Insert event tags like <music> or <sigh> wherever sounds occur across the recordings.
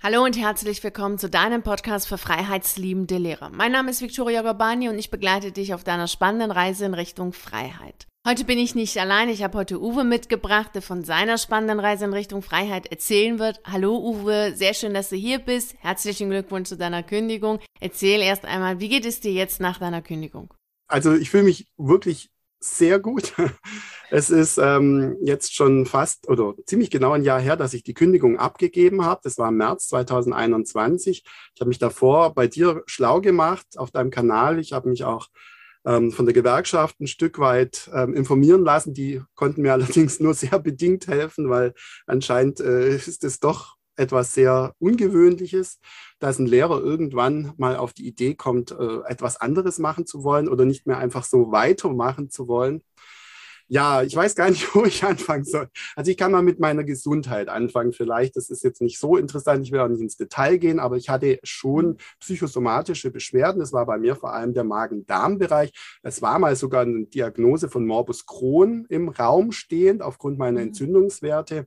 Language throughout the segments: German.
Hallo und herzlich willkommen zu deinem Podcast für freiheitsliebende Lehrer. Mein Name ist Victoria Gorbani und ich begleite dich auf deiner spannenden Reise in Richtung Freiheit. Heute bin ich nicht allein, ich habe heute Uwe mitgebracht, der von seiner spannenden Reise in Richtung Freiheit erzählen wird. Hallo Uwe, sehr schön, dass du hier bist. Herzlichen Glückwunsch zu deiner Kündigung. Erzähl erst einmal, wie geht es dir jetzt nach deiner Kündigung? Also ich fühle mich wirklich sehr gut. <laughs> Es ist ähm, jetzt schon fast oder ziemlich genau ein Jahr her, dass ich die Kündigung abgegeben habe. Das war im März 2021. Ich habe mich davor bei dir schlau gemacht auf deinem Kanal. Ich habe mich auch ähm, von der Gewerkschaft ein Stück weit ähm, informieren lassen. Die konnten mir <laughs> allerdings nur sehr bedingt helfen, weil anscheinend äh, ist es doch etwas sehr Ungewöhnliches, dass ein Lehrer irgendwann mal auf die Idee kommt, äh, etwas anderes machen zu wollen oder nicht mehr einfach so weitermachen zu wollen. Ja, ich weiß gar nicht, <laughs> wo ich anfangen soll. Also ich kann mal mit meiner Gesundheit anfangen vielleicht. Das ist jetzt nicht so interessant, ich will auch nicht ins Detail gehen, aber ich hatte schon psychosomatische Beschwerden. Das war bei mir vor allem der Magen-Darm-Bereich. Es war mal sogar eine Diagnose von Morbus Crohn im Raum stehend aufgrund meiner mhm. Entzündungswerte.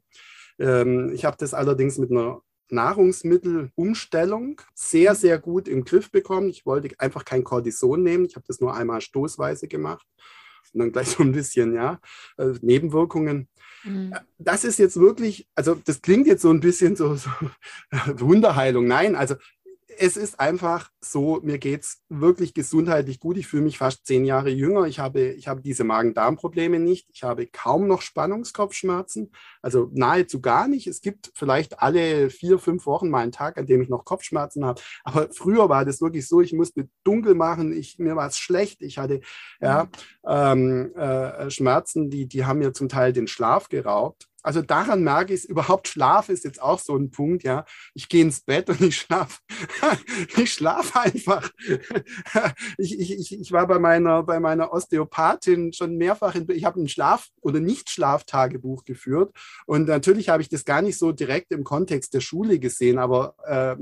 Ähm, ich habe das allerdings mit einer Nahrungsmittelumstellung sehr, sehr gut im Griff bekommen. Ich wollte einfach kein Cortison nehmen. Ich habe das nur einmal stoßweise gemacht und dann gleich <laughs> so ein bisschen, ja, äh, Nebenwirkungen. Mhm. Das ist jetzt wirklich, also das klingt jetzt so ein bisschen so, so <laughs> Wunderheilung. Nein, also es ist einfach so, mir geht es wirklich gesundheitlich gut. Ich fühle mich fast zehn Jahre jünger. Ich habe, ich habe diese Magen-Darm-Probleme nicht. Ich habe kaum noch Spannungskopfschmerzen, also nahezu gar nicht. Es gibt vielleicht alle vier, fünf Wochen mal einen Tag, an dem ich noch Kopfschmerzen habe. Aber früher war das wirklich so, ich musste dunkel machen, ich, mir war es schlecht. Ich hatte ja, ähm, äh, Schmerzen, die, die haben mir zum Teil den Schlaf geraubt also daran merke ich es, überhaupt Schlaf ist jetzt auch so ein Punkt, ja. Ich gehe ins Bett und ich schlafe, <laughs> ich schlafe einfach. <laughs> ich, ich, ich war bei meiner, bei meiner Osteopathin schon mehrfach, in, ich habe ein Schlaf- oder Nicht-Schlaftagebuch geführt und natürlich habe ich das gar nicht so direkt im Kontext der Schule gesehen, aber äh,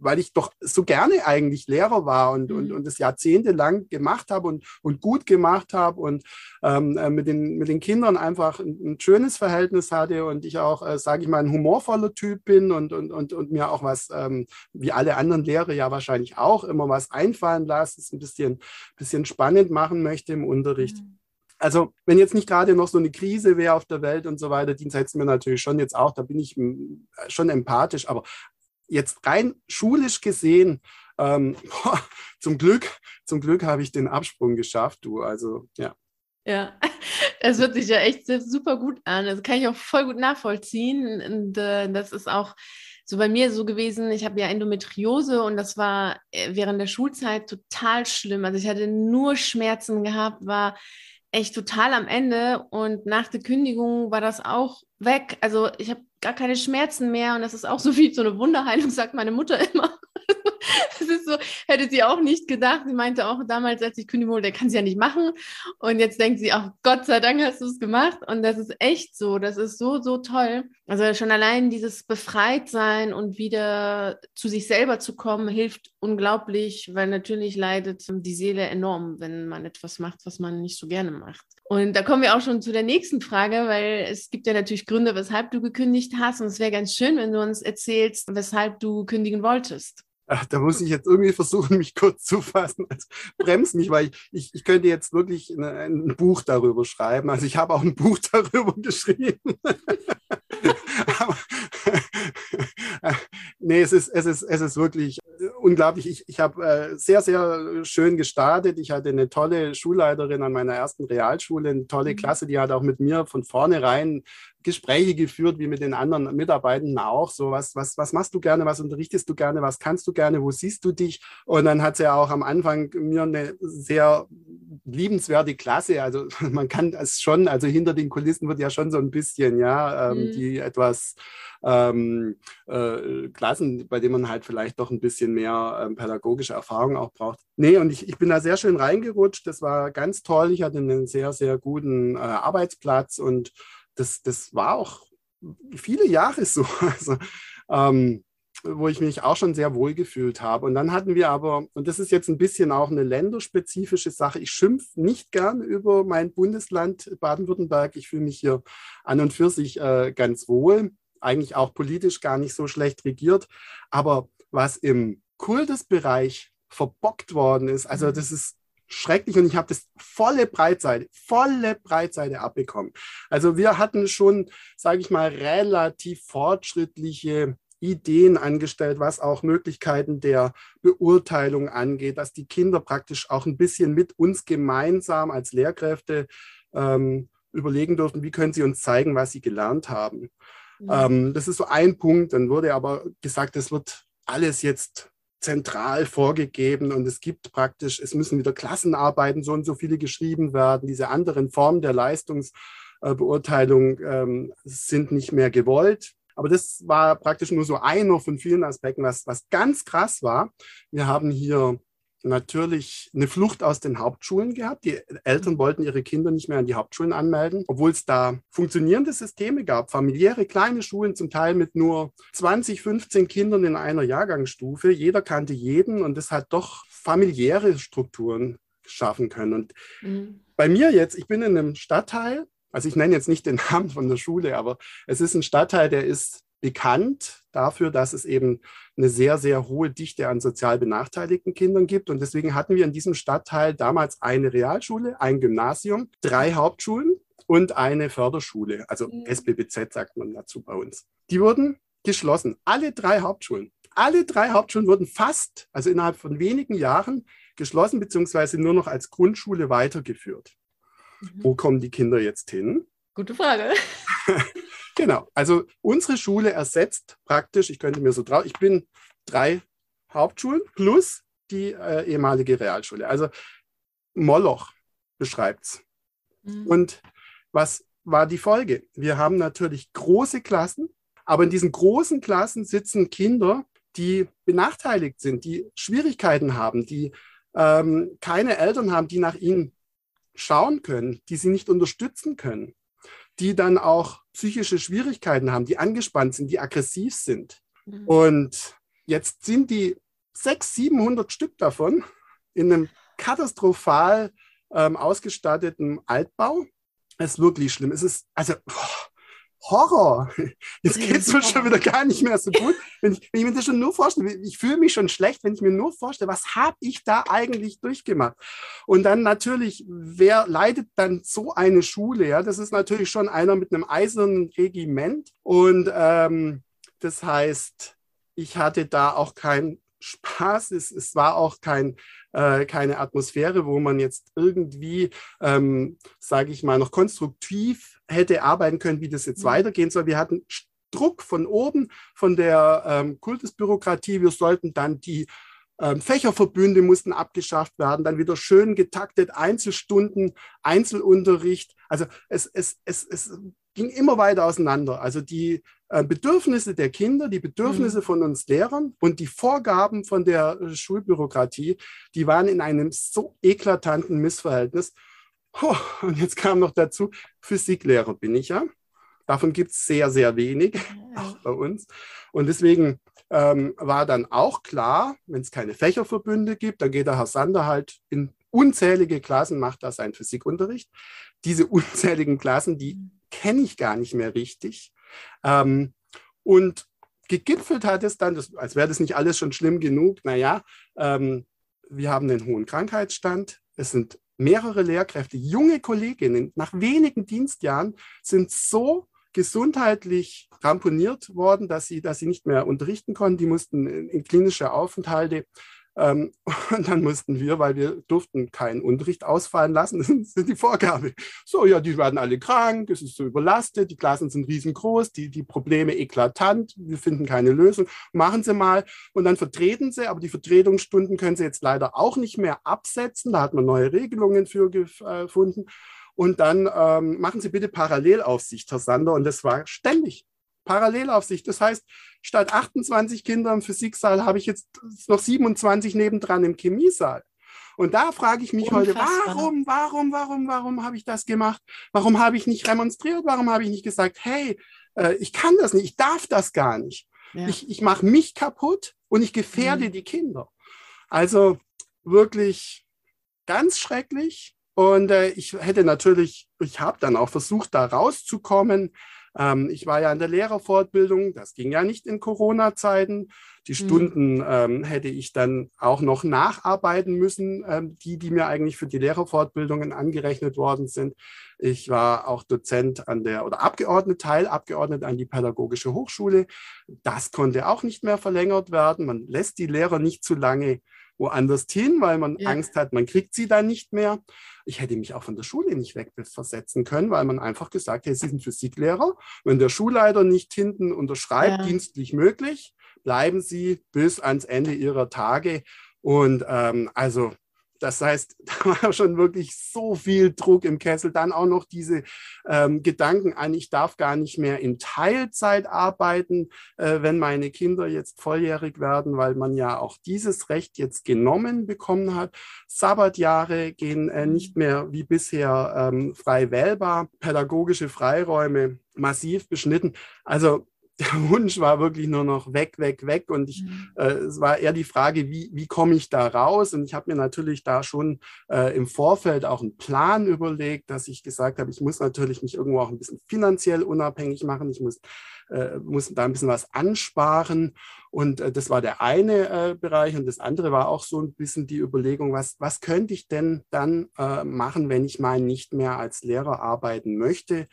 weil ich doch so gerne eigentlich Lehrer war und, mhm. und, und das jahrzehntelang gemacht habe und, und gut gemacht habe und ähm, äh, mit, den, mit den Kindern einfach ein, ein schönes Verhältnis habe, hatte und ich auch, äh, sage ich mal, ein humorvoller Typ bin und, und, und, und mir auch was, ähm, wie alle anderen Lehrer ja wahrscheinlich auch, immer was einfallen lasse, es ein bisschen, bisschen spannend machen möchte im Unterricht. Mhm. Also, wenn jetzt nicht gerade noch so eine Krise wäre auf der Welt und so weiter, die setzen mir natürlich schon jetzt auch, da bin ich schon empathisch, aber jetzt rein schulisch gesehen, ähm, boah, zum Glück, zum Glück habe ich den Absprung geschafft, du. Also, ja. Ja, <laughs> es hört sich ja echt super gut an. Das kann ich auch voll gut nachvollziehen. Und äh, das ist auch so bei mir so gewesen. Ich habe ja Endometriose und das war äh, während der Schulzeit total schlimm. Also ich hatte nur Schmerzen gehabt, war echt total am Ende und nach der Kündigung war das auch weg. Also ich habe gar keine Schmerzen mehr und das ist auch so wie so eine Wunderheilung, sagt meine Mutter <laughs> immer. das ist so, hätte sie auch nicht gedacht. Sie meinte auch damals, als ich kündigen wollte, der kann sie ja nicht machen. Und jetzt denkt sie, auch Gott sei Dank hast du es gemacht. Und das ist echt so. Das ist so, so toll. Also schon allein dieses Befreitsein und wieder zu sich selber zu kommen, hilft unglaublich, weil natürlich leidet die Seele enorm, wenn man etwas macht, was man nicht so gerne macht. Und da kommen wir auch schon zu der nächsten Frage, weil es gibt ja natürlich Gründe, weshalb du gekündigt hast. Und es wäre ganz schön, wenn du uns erzählst, weshalb du kündigen wolltest. Ach, da muss ich jetzt irgendwie versuchen, mich kurz zu fassen. Also, bremst mich, weil ich, ich, ich könnte jetzt wirklich ein, ein Buch darüber schreiben. Also ich habe auch ein Buch <laughs> darüber geschrieben. Aber, <laughs> nee, es ist, es, ist, es ist wirklich unglaublich. Ich, ich habe äh, sehr, sehr schön gestartet. Ich hatte eine tolle Schulleiterin an meiner ersten Realschule, eine tolle mhm. Klasse, die hat auch mit mir von vornherein Gespräche geführt, wie mit den anderen Mitarbeitenden auch. So, was, was, was machst du gerne, was unterrichtest du gerne, was kannst du gerne, wo siehst du dich? Und dann hat sie ja auch am Anfang mir eine sehr liebenswerte Klasse. Also <laughs> man kann es schon, also hinter den Kulissen wird ja schon so ein bisschen, ja, ähm, mhm. die etwas ähm, äh, Klassen, bei denen man halt vielleicht doch ein bisschen mehr ähm, pädagogische Erfahrung auch braucht. Nee, und ich, ich bin da sehr schön reingerutscht. Das war ganz toll. Ich hatte einen sehr, sehr guten äh, Arbeitsplatz und das, das war auch viele Jahre so. <laughs> Also, ähm, wo ich mich auch schon sehr wohl gefühlt habe. Und dann hatten wir aber, und das ist jetzt ein bisschen auch eine länderspezifische Sache, ich schimpfe nicht gern über mein Bundesland Baden-Württemberg. Ich fühle mich hier an und für sich äh, ganz wohl. eigentlich auch politisch gar nicht so schlecht regiert. Aber was im Kultusbereich verbockt worden ist, also mhm. das ist schrecklich und ich habe das volle Breitseite, volle Breitseite abbekommen. Also wir hatten schon, sage ich mal, relativ fortschrittliche Ideen angestellt, was auch Möglichkeiten der Beurteilung angeht, dass die Kinder praktisch auch ein bisschen mit uns gemeinsam als Lehrkräfte ähm, überlegen durften, wie können sie uns zeigen, was sie gelernt haben. Mhm. Ähm, das ist so ein Punkt. Dann wurde aber gesagt, es wird alles jetzt zentral vorgegeben und es gibt praktisch, es müssen wieder Klassenarbeiten so und so viele geschrieben werden. Diese anderen Formen der Leistungsbeurteilung ähm, sind nicht mehr gewollt. Aber das war praktisch nur so einer von vielen Aspekten, was, was ganz krass war. Wir haben hier natürlich eine Flucht aus den Hauptschulen gehabt. Die Eltern wollten ihre Kinder nicht mehr an die Hauptschulen anmelden, obwohl es da funktionierende Systeme gab, familiäre kleine Schulen, zum Teil mit nur 20, 15 Kindern in einer Jahrgangsstufe. Jeder kannte jeden und das hat doch familiäre Strukturen schaffen können. Und mhm. bei mir jetzt, ich bin in einem Stadtteil, also ich nenne jetzt nicht den <laughs> Namen von der Schule, aber es ist ein Stadtteil, der ist bekannt dafür, dass es eben eine sehr, sehr hohe Dichte an sozial benachteiligten Kindern gibt. Und deswegen hatten wir in diesem Stadtteil damals eine Realschule, ein Gymnasium, drei Hauptschulen und eine Förderschule. Also mhm. SBBZ sagt man dazu bei uns. Die wurden geschlossen. Alle drei Hauptschulen. Alle drei Hauptschulen wurden fast, also innerhalb von wenigen Jahren, geschlossen, beziehungsweise nur noch als Grundschule weitergeführt. Mhm. Wo kommen die Kinder jetzt hin? Gute Frage. <laughs> Genau, also unsere Schule ersetzt praktisch, ich könnte mir so trauen, ich bin drei Hauptschulen plus die äh, ehemalige Realschule. Also Moloch beschreibt es. Mhm. Und was war die Folge? Wir haben natürlich große Klassen, aber in diesen großen Klassen sitzen Kinder, die benachteiligt sind, die Schwierigkeiten haben, die ähm, keine Eltern haben, die nach ihnen schauen können, die sie nicht unterstützen können die dann auch psychische Schwierigkeiten haben, die angespannt sind, die aggressiv sind. Mhm. Und jetzt sind die 600, 700 Stück davon in einem katastrophal ähm, ausgestatteten Altbau. Es ist wirklich schlimm. Es ist, also, oh, Horror. <laughs> Jetzt geht es mir schon wieder gar nicht mehr so gut. Wenn ich, wenn ich mir das schon nur vorstelle, ich fühle mich schon schlecht, wenn ich mir nur vorstelle, was habe ich da eigentlich durchgemacht? Und dann natürlich, wer leitet dann so eine Schule? Ja, das ist natürlich schon einer mit einem eisernen Regiment. Und ähm, das heißt, ich hatte da auch keinen Spaß. Es, es war auch kein, äh, keine Atmosphäre, wo man jetzt irgendwie, ähm, sage ich mal, noch konstruktiv hätte arbeiten können, wie das jetzt mhm. weitergehen soll. Wir hatten Druck von oben, von der ähm, Kultusbürokratie. Wir sollten dann die ähm, Fächerverbünde mussten abgeschafft werden, dann wieder schön getaktet, Einzelstunden, Einzelunterricht. Also es, es, es, es ging immer weiter auseinander. Also die äh, Bedürfnisse der Kinder, die Bedürfnisse mhm. von uns Lehrern und die Vorgaben von der äh, Schulbürokratie, die waren in einem so eklatanten Missverhältnis. Oh, und jetzt kam noch dazu, Physiklehrer bin ich ja. Davon gibt es sehr, sehr wenig, auch <laughs> bei uns. Und deswegen ähm, war dann auch klar, wenn es keine Fächerverbünde gibt, dann geht der Herr Sander halt in unzählige Klassen, macht da seinen Physikunterricht. Diese <laughs> unzähligen Klassen, die mhm kenne ich gar nicht mehr richtig. Ähm, und gegipfelt hat es dann, das, als wäre das nicht alles schon schlimm genug, naja, ähm, wir haben einen hohen Krankheitsstand, es sind mehrere Lehrkräfte, junge Kolleginnen nach wenigen Dienstjahren sind so gesundheitlich ramponiert worden, dass sie, dass sie nicht mehr unterrichten konnten. Die mussten in klinische Aufenthalte ähm, <laughs> und dann mussten wir, weil wir durften keinen Unterricht ausfallen lassen, <laughs> das ist die Vorgabe. So, ja, die werden alle krank, es ist so überlastet, die Klassen sind riesengroß, die, die Probleme eklatant, wir finden keine Lösung. Machen Sie mal und dann vertreten Sie, aber die Vertretungsstunden können Sie jetzt leider auch nicht mehr absetzen. Da hat man neue Regelungen für gefunden. Und dann ähm, machen Sie bitte Parallelaufsicht, Herr Sander. Und das war ständig. Parallelaufsicht. Das heißt, statt 28 Kinder im Physiksaal habe ich jetzt noch 27 nebendran im Chemiesaal. Und da frage ich mich Unfassbar. heute, warum, warum, warum, warum habe ich das gemacht? Warum habe ich nicht remonstriert? Warum habe ich nicht gesagt, hey, äh, ich kann das nicht, ich darf das gar nicht. Ja. Ich, ich mache mich kaputt und ich gefährde mhm. die Kinder. Also wirklich ganz schrecklich. Und äh, ich hätte natürlich, ich habe dann auch versucht, da rauszukommen. Ähm, ich war ja in der Lehrerfortbildung, das ging ja nicht in Corona-Zeiten. Die mhm. Stunden ähm, hätte ich dann auch noch nacharbeiten müssen, ähm, die, die mir eigentlich für die Lehrerfortbildungen angerechnet worden sind. Ich war auch Dozent an der oder Abgeordnet, Teilabgeordnet an die Pädagogische Hochschule. Das konnte auch nicht mehr verlängert werden. Man lässt die Lehrer nicht zu lange woanders hin, weil man ja. Angst hat, man kriegt sie dann nicht mehr. Ich hätte mich auch von der Schule nicht wegversetzen können, weil man einfach gesagt hat, Sie sind Physiklehrer. Wenn der Schulleiter nicht hinten unterschreibt, ja. dienstlich möglich, bleiben Sie bis ans Ende Ihrer Tage. Und ähm, also das heißt, <laughs> da war schon wirklich so viel Druck im Kessel. Dann auch noch diese ähm, Gedanken an, ich darf gar nicht mehr in Teilzeit arbeiten, äh, wenn meine Kinder jetzt volljährig werden, weil man ja auch dieses Recht jetzt genommen bekommen hat. Sabbatjahre gehen äh, nicht mehr wie bisher ähm, frei wählbar, pädagogische Freiräume massiv beschnitten. Also der Wunsch war wirklich nur noch weg, weg, weg. Und ich, mhm. äh, es war eher die Frage, wie, wie komme ich da raus? Und ich habe mir natürlich da schon äh, im Vorfeld auch einen Plan überlegt, dass ich gesagt habe, ich muss natürlich mich irgendwo auch ein bisschen finanziell unabhängig machen. Ich muss, äh, muss da ein bisschen was ansparen. Und äh, das war der eine äh, Bereich. Und das andere war auch so ein bisschen die Überlegung, was, was könnte ich denn dann äh, machen, wenn ich mal nicht mehr als Lehrer arbeiten möchte?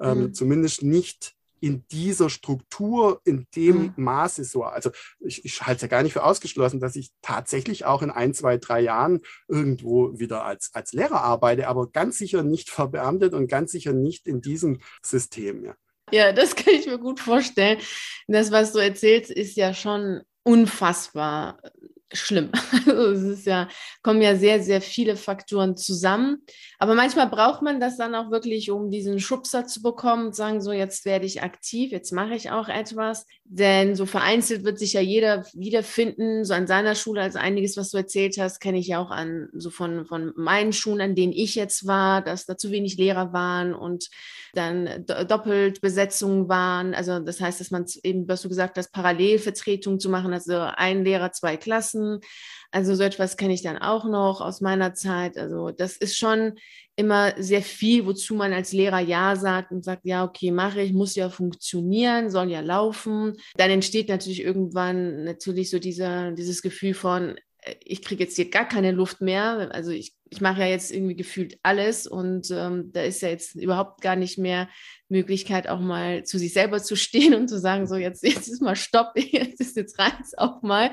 Ähm, mhm. Zumindest nicht in dieser Struktur, in dem mhm. Maße so. Also ich, ich halte es ja gar nicht für ausgeschlossen, dass ich tatsächlich auch in ein, zwei, drei Jahren irgendwo wieder als, als Lehrer arbeite, aber ganz sicher nicht verbeamtet und ganz sicher nicht in diesem System. Ja. ja, das <laughs> kann ich mir gut vorstellen. Das, was du erzählst, ist ja schon unfassbar schlimm. <laughs> Also es ist ja, kommen ja sehr, sehr viele Faktoren zusammen. Aber manchmal braucht man das dann auch wirklich, um diesen Schubser zu bekommen und sagen, so jetzt werde ich aktiv, jetzt mache ich auch etwas. Denn so vereinzelt wird sich ja jeder wiederfinden, so an seiner Schule, als einiges, was du erzählt hast, kenne ich ja auch an, so von, von meinen Schulen, an denen ich jetzt war, dass da zu wenig Lehrer waren und dann doppelt Besetzungen waren. Also das heißt, dass man eben, was du gesagt hast, Parallelvertretung zu machen, also ein Lehrer, zwei Klassen. Also so etwas kenne ich dann auch noch aus meiner Zeit. Also das ist schon immer sehr viel, wozu man als Lehrer Ja sagt und sagt, ja, okay, mache ich, muss ja funktionieren, soll ja laufen. Dann entsteht natürlich irgendwann natürlich so dieser, dieses Gefühl von, äh, ich kriege jetzt hier gar keine Luft mehr. Also ich ich mache ja jetzt irgendwie gefühlt alles und ähm, da ist ja jetzt überhaupt gar nicht mehr Möglichkeit, auch mal zu sich selber zu stehen <laughs> und zu sagen, so jetzt, jetzt ist mal Stopp, <laughs> jetzt ist jetzt reizt auch mal.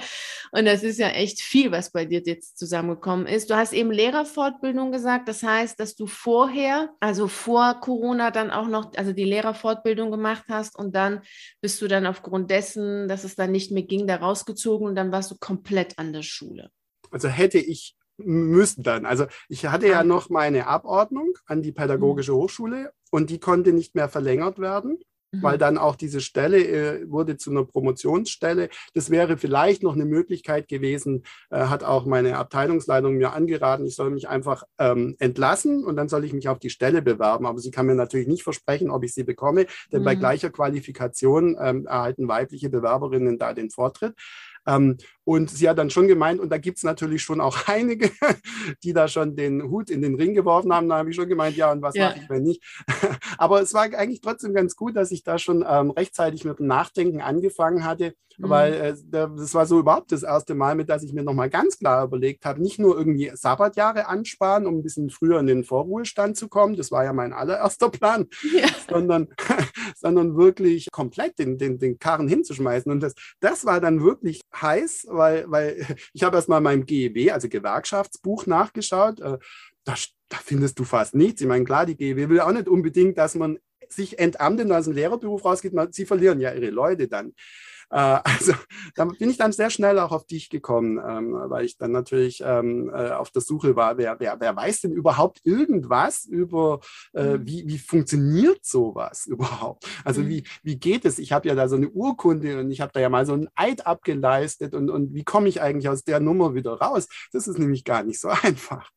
Und das ist ja echt viel, was bei dir jetzt zusammengekommen ist. Du hast eben Lehrerfortbildung gesagt, das heißt, dass du vorher, also vor Corona dann auch noch, also die Lehrerfortbildung gemacht hast und dann bist du dann aufgrund dessen, dass es dann nicht mehr ging, da rausgezogen und dann warst du komplett an der Schule. Also hätte ich müssen dann. Also ich hatte ja noch meine Abordnung an die Pädagogische mhm. Hochschule und die konnte nicht mehr verlängert werden, mhm. weil dann auch diese Stelle äh, wurde zu einer Promotionsstelle. Das wäre vielleicht noch eine Möglichkeit gewesen, äh, hat auch meine Abteilungsleitung mir angeraten, ich soll mich einfach ähm, entlassen und dann soll ich mich auf die Stelle bewerben. Aber sie kann mir natürlich nicht versprechen, ob ich sie bekomme, denn mhm. bei gleicher Qualifikation ähm, erhalten weibliche Bewerberinnen da den Vortritt. Ähm, und sie hat dann schon gemeint, und da gibt es natürlich schon auch <laughs> einige, die da schon den Hut in den Ring geworfen haben. Da habe ich schon gemeint, ja, und was ja. mache ich, wenn nicht? <laughs> Aber es war eigentlich trotzdem ganz gut, dass ich da schon ähm, rechtzeitig mit dem Nachdenken angefangen hatte, mhm. weil äh, das war so überhaupt das erste Mal, mit dass ich mir nochmal ganz klar überlegt habe, nicht nur irgendwie Sabbatjahre ansparen, um ein bisschen früher in den Vorruhestand zu kommen, das war ja mein allererster <laughs> Plan, ja. sondern, sondern wirklich komplett den, den, den Karren hinzuschmeißen. Und das, das war dann wirklich heiß, weil, weil <laughs> ich habe erst mal meinem GEW, also Gewerkschaftsbuch, nachgeschaut. Äh, da, da findest du fast nichts. Ich meine, klar, die GEW will auch nicht unbedingt, dass man sich entamtet und aus dem Lehrerberuf rausgeht. Sie verlieren ja ihre Leute dann. Äh, also da bin ich dann sehr schnell auch auf dich gekommen, ähm, weil ich dann natürlich ähm, äh, auf der Suche war, wer, wer, wer weiß denn überhaupt irgendwas über, äh, mhm. wie, wie funktioniert sowas überhaupt? Also mhm. wie, wie geht es? Ich habe ja da so eine Urkunde und ich habe da ja mal so einen Eid abgeleistet und, und wie komme ich eigentlich aus der Nummer wieder raus? Das ist nämlich gar nicht so <laughs> einfach.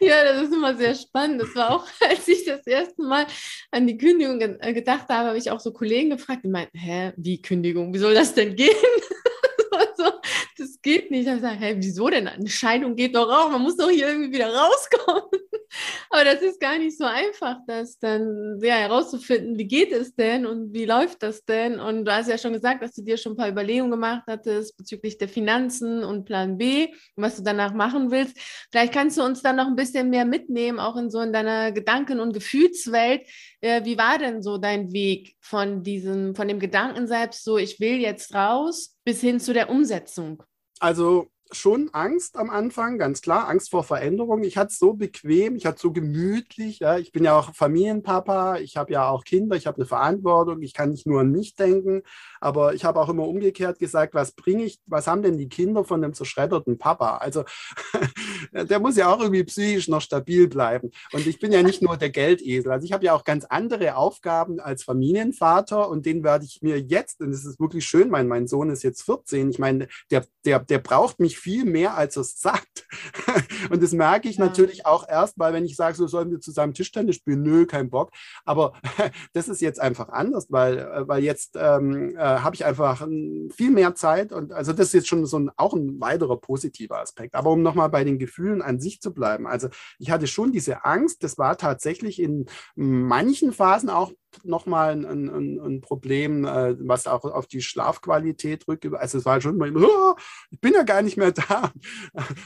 Ja, das ist immer sehr spannend. Das war auch, <laughs> als ich das erste Mal an die Kündigung gedacht habe, habe ich auch so Kollegen gefragt, die meinten, hä, wie Kündigung? Wie soll das das denn gehen? <laughs> also, das geht nicht. Ich gesagt, hey, wieso denn? Eine Scheidung geht doch auch, man muss doch hier irgendwie wieder rauskommen. <laughs> Aber das ist gar nicht so einfach, das dann ja, herauszufinden, wie geht es denn und wie läuft das denn? Und du hast ja schon gesagt, dass du dir schon ein paar Überlegungen gemacht hattest bezüglich der Finanzen und Plan B, was du danach machen willst. Vielleicht kannst du uns dann noch ein bisschen mehr mitnehmen, auch in so in deiner Gedanken- und Gefühlswelt. Äh, wie war denn so dein Weg von diesem, von dem Gedanken selbst, so ich will jetzt raus, bis hin zu der Umsetzung? Also schon Angst am Anfang, ganz klar, Angst vor Veränderung. Ich hatte es so bequem, ich hatte es so gemütlich. Ja. Ich bin ja auch Familienpapa, ich habe ja auch Kinder, ich habe eine Verantwortung, ich kann nicht nur an mich denken, aber ich habe auch immer umgekehrt gesagt, was bringe ich, was haben denn die Kinder von einem zerschredderten Papa? Also <laughs> der muss ja auch irgendwie psychisch noch stabil bleiben. Und ich bin ja nicht nur der Geldesel, also ich habe ja auch ganz andere Aufgaben als Familienvater und den werde ich mir jetzt, und es ist wirklich schön, mein, mein Sohn ist jetzt 14, ich meine, der, der, der braucht mich viel mehr, als es sagt. <laughs> Und das merke ich ja. natürlich auch erst, weil wenn ich sage, so sollen wir zusammen Tischtennis spielen, nö, kein Bock. Aber <laughs> das ist jetzt einfach anders, weil, äh, weil jetzt ähm, äh, habe ich einfach viel mehr Zeit und also das ist jetzt schon so ein, auch ein weiterer positiver Aspekt. Aber um nochmal bei den Gefühlen an sich zu bleiben, also ich hatte schon diese Angst, das war tatsächlich in manchen Phasen auch nochmal ein, ein, ein Problem, äh, was auch auf die Schlafqualität rückt. Also es war schon mal, oh, ich bin ja gar nicht mehr <laughs> da.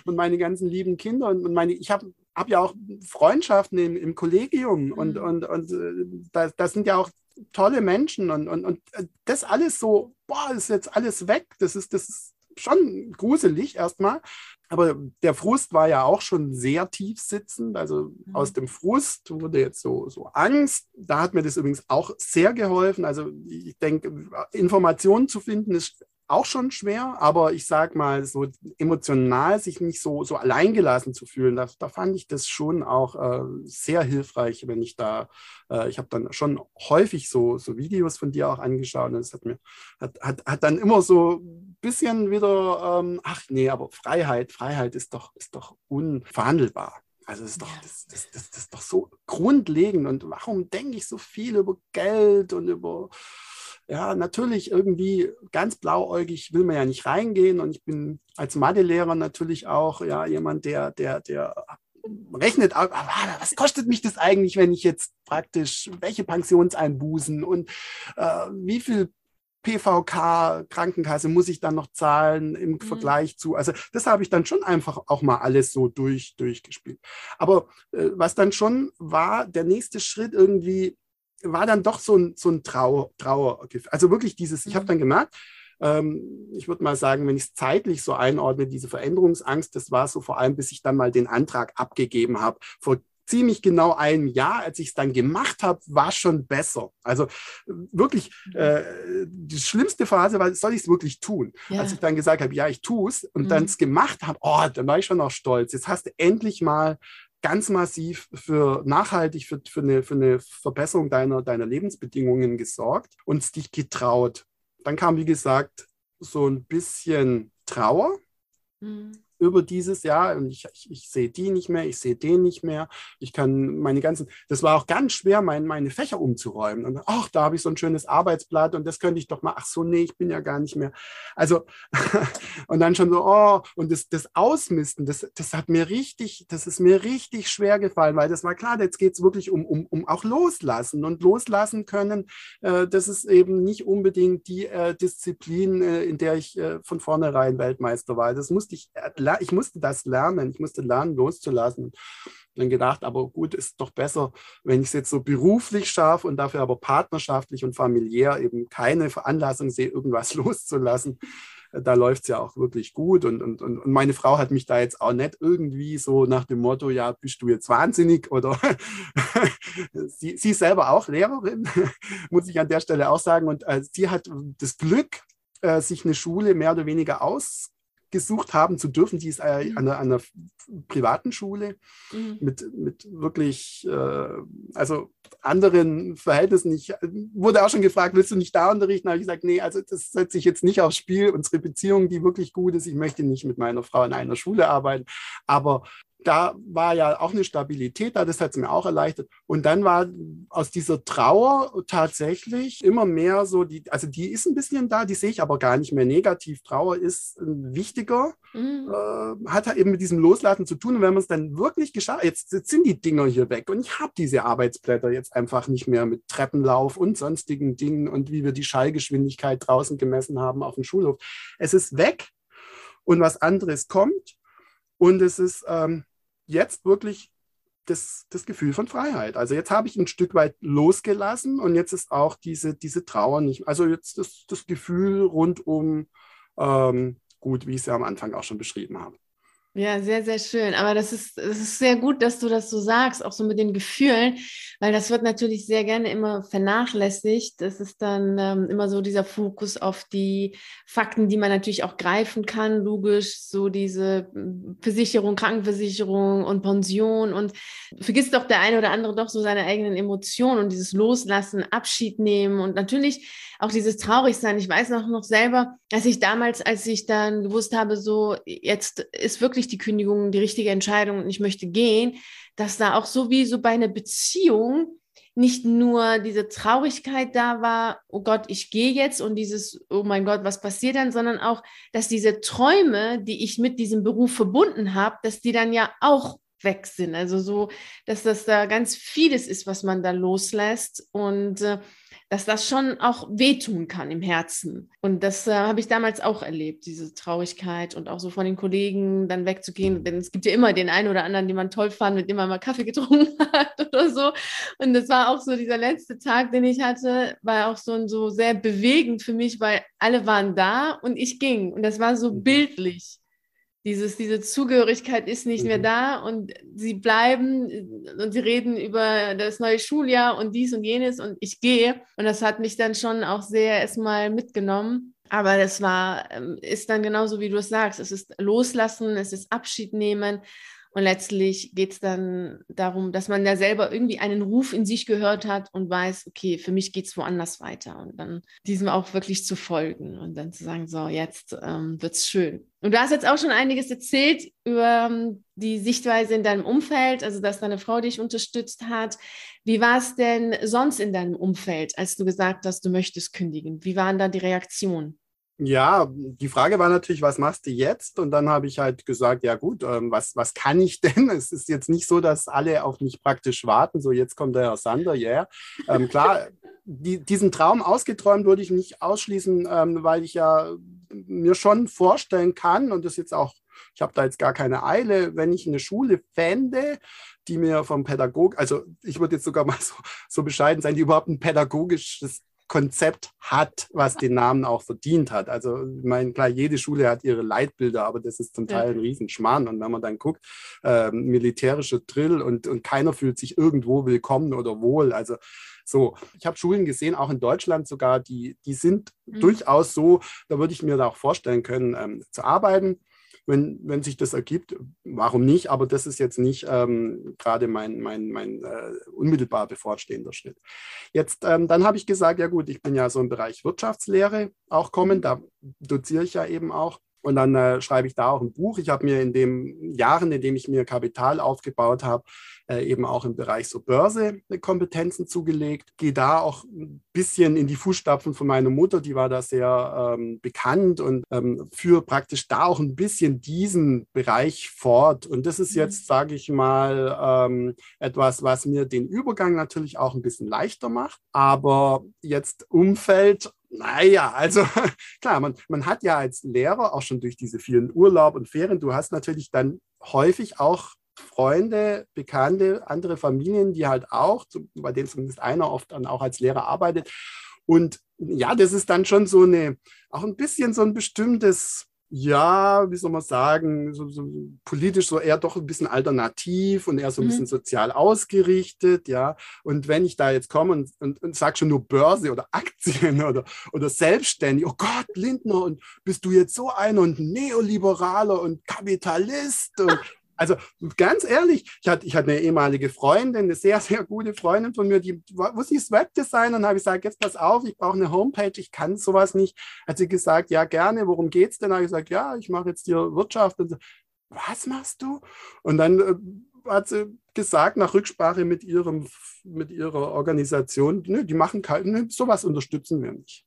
Und meine ganzen lieben Kinder und meine, ich habe hab ja auch Freundschaften im, im Kollegium mhm. und, und, und äh, das, das sind ja auch tolle Menschen und, und, und äh, das alles so, boah, ist jetzt alles weg. Das ist, das ist schon gruselig erstmal. Aber der Frust war ja auch schon sehr tief sitzend. Also mhm. aus dem Frust wurde jetzt so, so Angst. Da hat mir das übrigens auch sehr geholfen. Also ich denke, Informationen zu finden ist auch schon schwer, aber ich sag mal, so emotional sich nicht so, so alleingelassen zu fühlen, da, da fand ich das schon auch äh, sehr hilfreich, wenn ich da, äh, ich habe dann schon häufig so, so Videos von dir auch angeschaut und es hat mir, hat, hat, hat dann immer so ein bisschen wieder, ähm, ach nee, aber Freiheit, Freiheit ist doch, ist doch unverhandelbar. Also das ist, doch, das, das, das, das ist doch so grundlegend. Und warum denke ich so viel über Geld und über ja, natürlich irgendwie ganz blauäugig will man ja nicht reingehen. Und ich bin als Mathelehrer natürlich auch ja jemand, der, der, der rechnet, was kostet mich das eigentlich, wenn ich jetzt praktisch, welche Pensionseinbußen und äh, wie viel PVK, Krankenkasse muss ich dann noch zahlen im mhm. Vergleich zu. Also das habe ich dann schon einfach auch mal alles so durch, durchgespielt. Aber äh, was dann schon war, der nächste Schritt irgendwie, war dann doch so ein, so ein Trauer, Trauergefühl. Also wirklich dieses, ich habe mhm. dann gemerkt, ähm, ich würde mal sagen, wenn ich es zeitlich so einordne, diese Veränderungsangst, das war so vor allem, bis ich dann mal den Antrag abgegeben habe. Vor ziemlich genau einem Jahr, als ich es dann gemacht habe, war schon besser. Also wirklich, mhm. äh, die schlimmste Phase war, soll ich es wirklich tun? Ja. Als ich dann gesagt habe, ja, ich tue es und mhm. dann es gemacht habe, oh, dann war ich schon noch stolz. Jetzt hast du endlich mal ganz massiv für nachhaltig, für, für, eine, für eine Verbesserung deiner, deiner Lebensbedingungen gesorgt und dich getraut. Dann kam, wie gesagt, so ein bisschen Trauer. Mhm über dieses Jahr und ich, ich, ich sehe die nicht mehr, ich sehe den nicht mehr. Ich kann meine ganzen, das war auch ganz schwer, mein, meine Fächer umzuräumen. Und ach, da habe ich so ein schönes Arbeitsblatt und das könnte ich doch mal, ach so, nee, ich bin ja gar nicht mehr. Also, <laughs> und dann schon so, oh, und das, das Ausmisten, das, das hat mir richtig, das ist mir richtig schwer gefallen, weil das war klar, jetzt geht es wirklich um, um, um auch loslassen und loslassen können. Äh, das ist eben nicht unbedingt die äh, Disziplin, äh, in der ich äh, von vornherein Weltmeister war. Das musste ich lernen ich musste das lernen. Ich musste lernen, loszulassen. Dann gedacht, aber gut, ist doch besser, wenn ich es jetzt so beruflich schaffe und dafür aber partnerschaftlich und familiär eben keine Veranlassung sehe, irgendwas <laughs> loszulassen. Da läuft es ja auch wirklich gut. Und, und, und meine Frau hat mich da jetzt auch nicht irgendwie so nach dem Motto, ja, bist du jetzt wahnsinnig oder <laughs> sie, sie ist selber auch Lehrerin, <laughs> muss ich an der Stelle auch sagen. Und äh, sie hat das Glück, äh, sich eine Schule mehr oder weniger aus gesucht haben zu dürfen. Die ist äh, mhm. an, einer, an, einer, privaten Schule mhm. mit, mit wirklich, äh, also anderen Verhältnissen. Ich wurde auch schon gefragt, willst du nicht da unterrichten? Da habe ich gesagt, nee, also das setze ich jetzt nicht aufs Spiel. Unsere Beziehung, die wirklich gut ist, ich möchte nicht mit meiner Frau in einer Schule arbeiten. Aber da war ja auch eine Stabilität da, das hat es mir auch erleichtert. Und dann war aus dieser Trauer tatsächlich immer mehr so, die, also die ist ein bisschen da, die sehe ich aber gar nicht mehr negativ. Trauer ist wichtiger, mhm. äh, hat halt eben mit diesem Loslassen zu tun. Und wenn man es dann wirklich geschafft jetzt, jetzt sind die Dinger hier weg und ich habe diese Arbeitsblätter jetzt einfach nicht mehr mit Treppenlauf und sonstigen Dingen und wie wir die Schallgeschwindigkeit draußen gemessen haben auf dem Schulhof. Es ist weg und was anderes kommt. Und es ist, ähm, jetzt wirklich das, das Gefühl von Freiheit. Also jetzt habe ich ein Stück weit losgelassen und jetzt ist auch diese, diese Trauer nicht, also jetzt das, das Gefühl rundum ähm, gut, wie ich es ja am Anfang auch schon beschrieben habe. Ja, sehr, sehr schön. Aber das ist, das ist sehr gut, dass du das so sagst, auch so mit den Gefühlen, weil das wird natürlich sehr gerne immer vernachlässigt. Das ist dann ähm, immer so dieser Fokus auf die Fakten, die man natürlich auch greifen kann, logisch, so diese hm, Versicherung, Krankenversicherung und Pension und vergisst doch der eine oder andere doch so seine eigenen Emotionen und dieses Loslassen, Abschied nehmen und natürlich auch dieses Traurigsein. Ich weiß noch, noch selber, als ich damals, als ich dann gewusst habe, so jetzt ist wirklich die Kündigung die richtige Entscheidung und ich möchte gehen, dass da auch so wie so bei einer Beziehung nicht nur diese Traurigkeit da war, oh Gott, ich gehe jetzt und dieses, oh mein Gott, was passiert dann, sondern auch, dass diese Träume, die ich mit diesem Beruf verbunden habe, dass die dann ja auch weg sind. Also so, dass das da ganz vieles ist, was man da loslässt und äh, dass das schon auch wehtun kann im Herzen. Und das äh, habe ich damals auch erlebt, diese Traurigkeit und auch so von den Kollegen dann wegzugehen. Denn es gibt ja immer den einen oder anderen, den man toll fand, mit dem man mal Kaffee getrunken <laughs> hat oder so. Und das war auch so dieser letzte Tag, den ich hatte, war auch so, so sehr bewegend für mich, weil alle waren da und ich ging. Und das war so mhm. bildlich. Dieses, diese Zugehörigkeit ist nicht mhm. mehr da und sie bleiben und sie reden über das neue Schuljahr und dies und jenes und ich gehe. Und das hat mich dann schon auch sehr erstmal mitgenommen. Aber das war, ähm, ist dann genauso, wie du es sagst. Es ist loslassen, es ist Abschied nehmen und letztlich geht es dann darum, dass man ja selber irgendwie einen Ruf in sich gehört hat und weiß, okay, für mich geht es woanders weiter. Und dann diesem auch wirklich zu folgen und dann zu sagen, so, jetzt ähm, wird es schön. Und du hast jetzt auch schon einiges erzählt über ähm, die Sichtweise in deinem Umfeld, also dass deine Frau dich unterstützt hat. Wie war es denn sonst in deinem Umfeld, als du gesagt hast, du möchtest kündigen? Wie waren da die Reaktionen? Ja, die Frage war natürlich, was machst du jetzt? Und dann habe ich halt gesagt, ja gut, ähm, was, was kann ich <laughs> denn? Es ist jetzt nicht so, dass alle auf mich praktisch warten, so jetzt kommt der Herr Sander, ja. Yeah. Ähm, klar, die, diesen Traum ausgeträumt würde ich nicht ausschließen, ähm, weil ich ja mir schon vorstellen kann und das jetzt auch, ich habe da jetzt gar keine Eile, wenn ich eine Schule fände, die mir vom Pädagog, also ich würde jetzt sogar mal so, so bescheiden sein, die überhaupt ein pädagogisches Konzept hat, was den Namen auch verdient hat. Also, ich meine, klar, jede Schule hat ihre Leitbilder, aber das ist zum Teil ein Riesenschmarrn. Und wenn man dann guckt, äh, militärische Drill und, und keiner fühlt sich irgendwo willkommen oder wohl. Also, so, ich habe Schulen gesehen, auch in Deutschland sogar, die, die sind mhm. durchaus so, da würde ich mir da auch vorstellen können, ähm, zu arbeiten wenn, wenn sich das ergibt, warum nicht? Aber das ist jetzt nicht ähm, gerade mein, mein, mein äh, unmittelbar bevorstehender Schritt. Jetzt, ähm, dann habe ich gesagt, ja gut, ich bin ja so im Bereich Wirtschaftslehre auch kommen, da doziere ich ja eben auch. Und dann äh, schreibe ich da auch ein Buch. Ich habe mir in den Jahren, in denen ich mir Kapital aufgebaut habe, äh, eben auch im Bereich so Börse äh, Kompetenzen zugelegt. Gehe da auch ein bisschen in die Fußstapfen von meiner Mutter, die war da sehr ähm, bekannt und ähm, führe praktisch da auch ein bisschen diesen Bereich fort. Und das ist mhm. jetzt, sage ich mal, ähm, etwas, was mir den Übergang natürlich auch ein bisschen leichter macht. Aber jetzt Umfeld naja, also <laughs> klar, man, man hat ja als Lehrer auch schon durch diese vielen Urlaub und Ferien, du hast natürlich dann häufig auch Freunde, Bekannte, andere Familien, die halt auch, bei denen zumindest einer oft dann auch als Lehrer arbeitet. Und ja, das ist dann schon so eine, auch ein bisschen so ein bestimmtes ja, wie soll man sagen, so, so politisch so eher doch ein bisschen alternativ und eher so ein mhm. bisschen sozial ausgerichtet, ja. Und wenn ich da jetzt komme und, und, und sage schon nur Börse oder <laughs> Aktien oder, oder selbstständig, oh Gott, Lindner, und bist du jetzt so einer und Neoliberaler und Kapitalist und also ganz ehrlich, ich hatte, ich hatte eine ehemalige Freundin, eine sehr, sehr gute Freundin von mir, die wusste ich Webdesign und habe ich gesagt, jetzt pass auf, ich brauche eine Homepage, ich kann sowas nicht. Hat sie gesagt, ja gerne, worum geht es denn? Habe ich gesagt, ja, ich mache jetzt hier Wirtschaft. Und so. was machst du? Und dann äh, hat sie gesagt, nach Rücksprache mit, ihrem, mit ihrer Organisation, ne, die machen kein, sowas unterstützen wir nicht.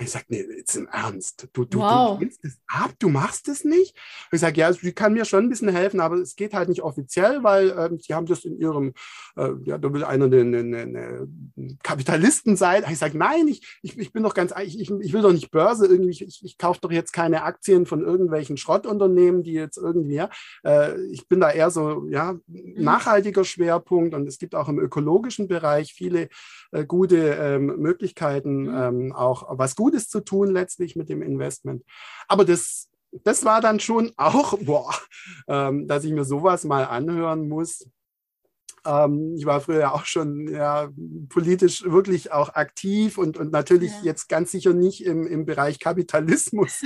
Ich sage, nee, jetzt im Ernst. Du, du, wow. du lehnst das ab, du machst es nicht. Ich sage, ja, sie kann mir schon ein bisschen helfen, aber es geht halt nicht offiziell, weil ähm, sie haben das in ihrem, äh, ja, da will einer eine, eine, eine Kapitalistenseite. Ich sage, nein, ich, ich, ich bin doch ganz, ich, ich, ich will doch nicht Börse irgendwie, ich, ich, ich kaufe doch jetzt keine Aktien von irgendwelchen Schrottunternehmen, die jetzt irgendwie, ja, äh, ich bin da eher so, ja, mhm. nachhaltiger Schwerpunkt und es gibt auch im ökologischen Bereich viele äh, gute ähm, Möglichkeiten, mhm. ähm, auch was Gutes zu tun letztlich mit dem Investment. Aber das, das war dann schon <laughs> auch, boah, ähm, dass ich mir sowas mal anhören muss. Ähm, ich war früher auch schon ja, politisch wirklich auch aktiv und, und natürlich ja. jetzt ganz sicher nicht im, im Bereich Kapitalismus.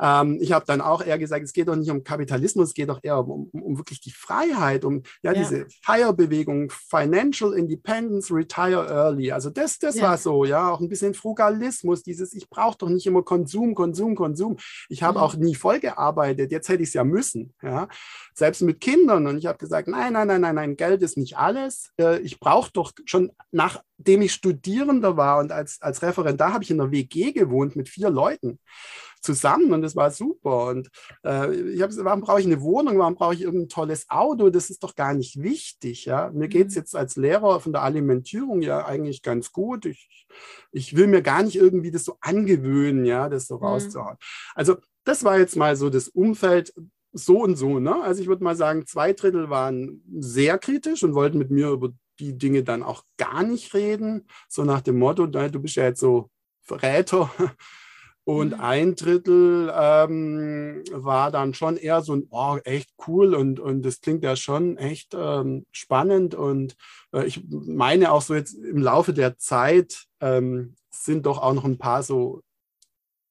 Ähm, ich habe dann auch eher gesagt, es geht doch nicht um Kapitalismus, es geht doch eher um, um, um wirklich die Freiheit, um ja, ja. diese FIRE-Bewegung, Financial Independence, Retire Early. Also das, das ja. war so, ja, auch ein bisschen Frugalismus, dieses, ich brauche doch nicht immer Konsum, Konsum, Konsum. Ich habe mhm. auch nie voll gearbeitet, jetzt hätte ich es ja müssen, ja, selbst mit Kindern. Und ich habe gesagt, nein, nein, nein, nein, nein, Geld ist nicht alles. Äh, ich brauche doch schon nachdem ich Studierender war und als, als Referendar habe ich in einer WG gewohnt mit vier Leuten zusammen und das war super. Und äh, ich habe gesagt, warum brauche ich eine Wohnung, warum brauche ich irgendein tolles Auto? Das ist doch gar nicht wichtig. Ja? Mir geht es mhm. jetzt als Lehrer von der Alimentierung ja eigentlich ganz gut. Ich, ich will mir gar nicht irgendwie das so angewöhnen, ja, das so mhm. rauszuhauen. Also das war jetzt mal so das Umfeld, so und so. Ne? Also ich würde mal sagen, zwei Drittel waren sehr kritisch und wollten mit mir über die Dinge dann auch gar nicht reden. So nach dem Motto, du bist ja jetzt so Verräter. Und mhm. ein Drittel ähm, war dann schon eher so ein, oh, echt cool und, und das klingt ja schon echt ähm, spannend. Und äh, ich meine auch so jetzt im Laufe der Zeit ähm, sind doch auch noch ein paar so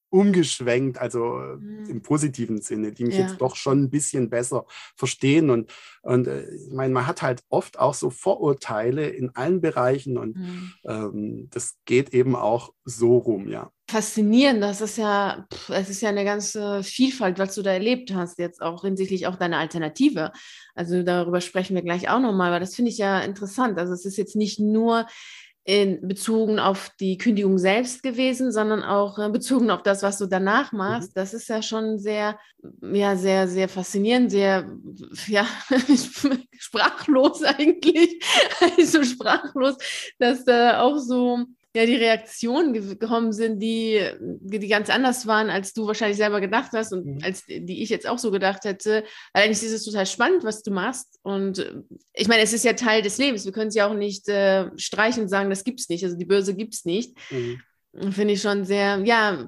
umgeschwenkt, also mhm. im positiven Sinne, die mich ja. jetzt doch schon ein bisschen besser verstehen. Und, und äh, ich meine, man hat halt oft auch so Vorurteile in allen Bereichen und mhm. ähm, das geht eben auch so rum, ja. Faszinierend, das ist ja, es ist ja eine ganze Vielfalt, was du da erlebt hast, jetzt auch hinsichtlich auch deiner Alternative. Also darüber sprechen wir gleich auch nochmal, weil das finde ich ja interessant. Also es ist jetzt nicht nur in bezogen auf die Kündigung selbst gewesen, sondern auch äh, bezogen auf das, was du danach mhm. machst. Mhm. Das ist ja schon sehr, ja, sehr, sehr faszinierend, sehr, ja, <laughs> sprachlos eigentlich, <laughs> also sprachlos, dass da auch so ja, die Reaktionen gekommen sind, die, die ganz anders waren, als du wahrscheinlich selber gedacht hast und mhm. als die ich jetzt auch so gedacht hätte. Eigentlich ist es total spannend, was du machst. Und äh, ich meine, es ist ja Teil des Lebens. Wir können es ja auch nicht äh, streichen und sagen, das gibt es nicht. Also die Börse gibt es nicht. Mhm. Finde ich schon sehr, ja,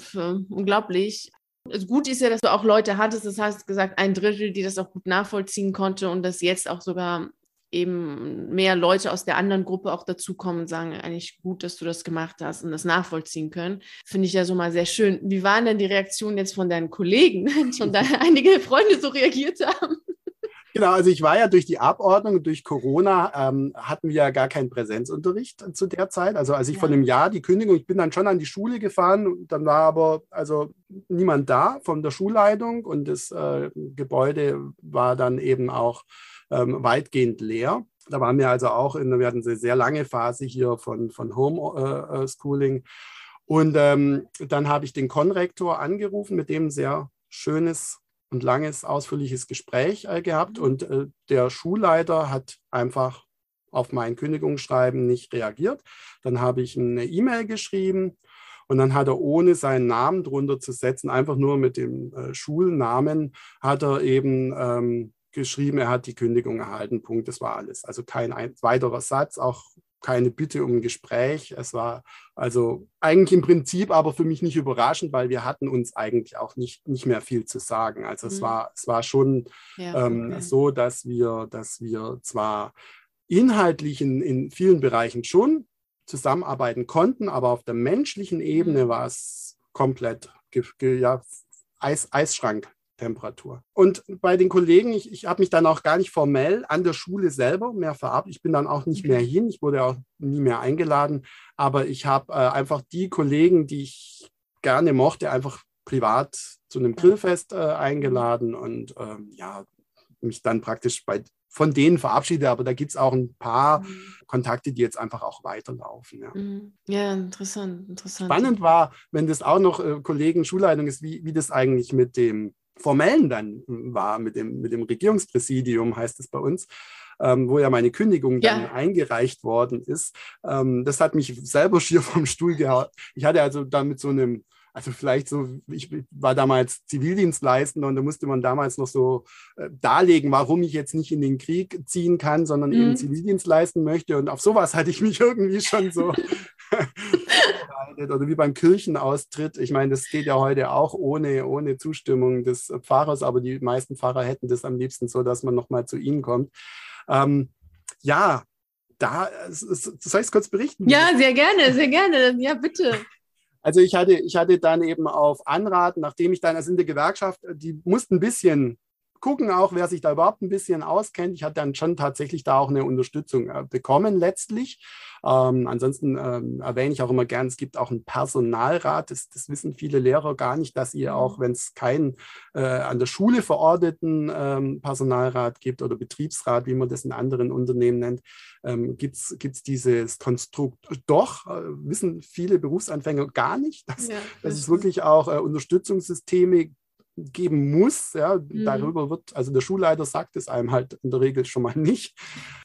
unglaublich. Also gut ist ja, dass du auch Leute hattest, das hast gesagt, ein Drittel, die das auch gut nachvollziehen konnte und das jetzt auch sogar eben mehr Leute aus der anderen Gruppe auch dazukommen und sagen, eigentlich gut, dass du das gemacht hast und das nachvollziehen können. Finde ich ja so mal sehr schön. Wie waren denn die Reaktionen jetzt von deinen Kollegen, <laughs> schon da <laughs> einige Freunde so reagiert haben? Genau, also ich war ja durch die Abordnung, durch Corona ähm, hatten wir ja gar keinen Präsenzunterricht zu der Zeit. Also als ich ja. von einem Jahr die Kündigung, ich bin dann schon an die Schule gefahren, dann war aber also niemand da von der Schulleitung und das äh, Gebäude war dann eben auch ähm, weitgehend leer. Da waren wir also auch in, wir hatten eine sehr lange Phase hier von, von Homeschooling. Äh, und ähm, dann habe ich den Konrektor angerufen, mit dem ein sehr schönes und langes, ausführliches Gespräch äh, gehabt. Mhm. Und äh, der Schulleiter hat einfach auf mein Kündigungsschreiben nicht reagiert. Dann habe ich eine E-Mail geschrieben und dann hat er, ohne seinen Namen drunter zu setzen, einfach nur mit dem äh, Schulnamen, hat er eben ähm, geschrieben, er hat die Kündigung erhalten. Punkt. Das war alles. Also kein ein, weiterer Satz, auch keine Bitte um ein Gespräch. Es war also eigentlich im Prinzip aber für mich nicht überraschend, weil wir hatten uns eigentlich auch nicht, nicht mehr viel zu sagen. Also mhm. es, war, es war schon ja, ähm, okay. so, dass wir, dass wir zwar inhaltlich in, in vielen Bereichen schon zusammenarbeiten konnten, aber auf der menschlichen Ebene mhm. war es komplett ja, Eis, Eisschrank Temperatur. Und bei den Kollegen, ich, ich habe mich dann auch gar nicht formell an der Schule selber mehr verabschiedet. Ich bin dann auch nicht mehr hin. Ich wurde auch nie mehr eingeladen. Aber ich habe äh, einfach die Kollegen, die ich gerne mochte, einfach privat zu einem Grillfest äh, eingeladen und ähm, ja, mich dann praktisch bei, von denen verabschiede. Aber da gibt es auch ein paar mhm. Kontakte, die jetzt einfach auch weiterlaufen. Ja, mhm. ja interessant, interessant. Spannend war, wenn das auch noch äh, Kollegen Schulleitung ist, wie, wie das eigentlich mit dem Formellen dann war, mit dem, mit dem Regierungspräsidium, heißt es bei uns. Ähm, wo ja meine Kündigung dann ja. eingereicht worden ist. Ähm, das hat mich selber schier vom Stuhl gehauen. Ich hatte also dann mit so einem also vielleicht so, ich war damals Zivildienstleistender und da musste man damals noch so äh, darlegen, warum ich jetzt nicht in den Krieg ziehen kann, sondern mhm. eben Zivildienst leisten möchte. Und auf sowas hatte ich mich irgendwie schon so <laughs> oder wie beim Kirchenaustritt. Ich meine, das geht ja heute auch ohne, ohne Zustimmung des Pfarrers, aber die meisten Pfarrer hätten das am liebsten so, dass man nochmal zu ihnen kommt. Ähm, ja, da soll ich es kurz berichten? Ja, sehr gerne, sehr gerne. Ja, bitte. Also ich hatte, ich hatte dann eben auf Anraten, nachdem ich dann, also in der Gewerkschaft, die mussten ein bisschen gucken, auch wer sich da überhaupt ein bisschen auskennt. Ich hatte dann schon tatsächlich da auch eine Unterstützung äh, bekommen letztlich. Ähm, ansonsten ähm, erwähne ich auch immer gern, es gibt auch einen Personalrat. Das, das wissen viele Lehrer gar nicht, dass ihr auch, mhm. wenn es keinen äh, an der Schule verordneten ähm, Personalrat gibt oder Betriebsrat, wie man das in anderen Unternehmen nennt, ähm, gibt es dieses Konstrukt doch, äh, wissen viele Berufsanfänger gar nicht, dass, ja, dass es wirklich auch äh, Unterstützungssysteme geben muss. Ja, mhm. Darüber wird, also der Schulleiter sagt es einem halt in der Regel schon mal nicht.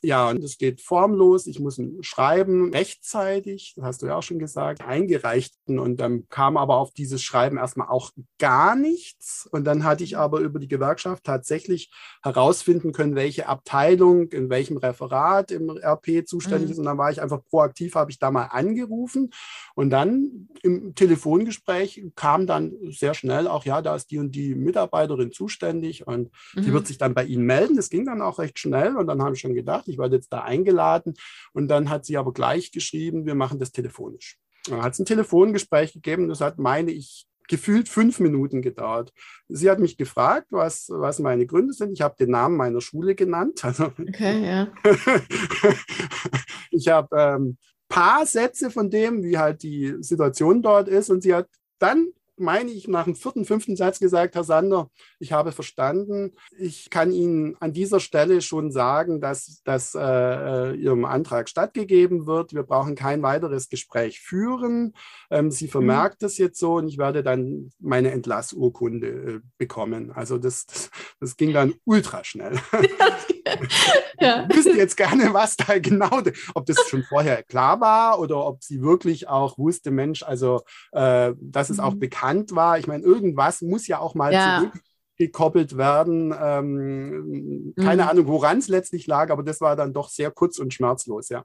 Ja, und es geht formlos. Ich muss ein Schreiben rechtzeitig, das hast du ja auch schon gesagt, eingereichten. Und dann kam aber auf dieses Schreiben erstmal auch gar nichts. Und dann hatte ich aber über die Gewerkschaft tatsächlich herausfinden können, welche Abteilung in welchem Referat im RP zuständig mhm. ist. Und dann war ich einfach proaktiv, habe ich da mal angerufen. Und dann im Telefongespräch kam dann sehr schnell auch, ja, da ist die und die die Mitarbeiterin zuständig und mhm. die wird sich dann bei Ihnen melden. Das ging dann auch recht schnell und dann habe ich schon gedacht, ich werde jetzt da eingeladen und dann hat sie aber gleich geschrieben, wir machen das telefonisch. Dann hat es ein Telefongespräch gegeben, das hat, meine ich, gefühlt fünf Minuten gedauert. Sie hat mich gefragt, was, was meine Gründe sind. Ich habe den Namen meiner Schule genannt. <laughs> Also, okay, ja. <laughs> ich habe ähm, paar Sätze von dem, wie halt die Situation dort ist. Und sie hat dann meine ich, nach dem vierten, fünften Satz gesagt, Herr Sander, ich habe verstanden. Ich kann Ihnen an dieser Stelle schon sagen, dass, dass äh, Ihrem Antrag stattgegeben wird. Wir brauchen kein weiteres Gespräch führen. Ähm, Sie vermerkt mhm. das jetzt so und ich werde dann meine Entlassurkunde äh, bekommen. Also das, das, das, ging dann ultra schnell. <laughs> ja. Ich wüsste jetzt gerne, was da genau, ob das schon vorher klar war oder ob sie wirklich auch wusste, Mensch, also äh, es mhm. auch bekannt war. Ich meine, irgendwas muss ja auch mal ja. zurückgekoppelt werden. Ähm, keine mhm. Ahnung, woran es letztlich lag, aber das war dann doch sehr kurz und schmerzlos, ja.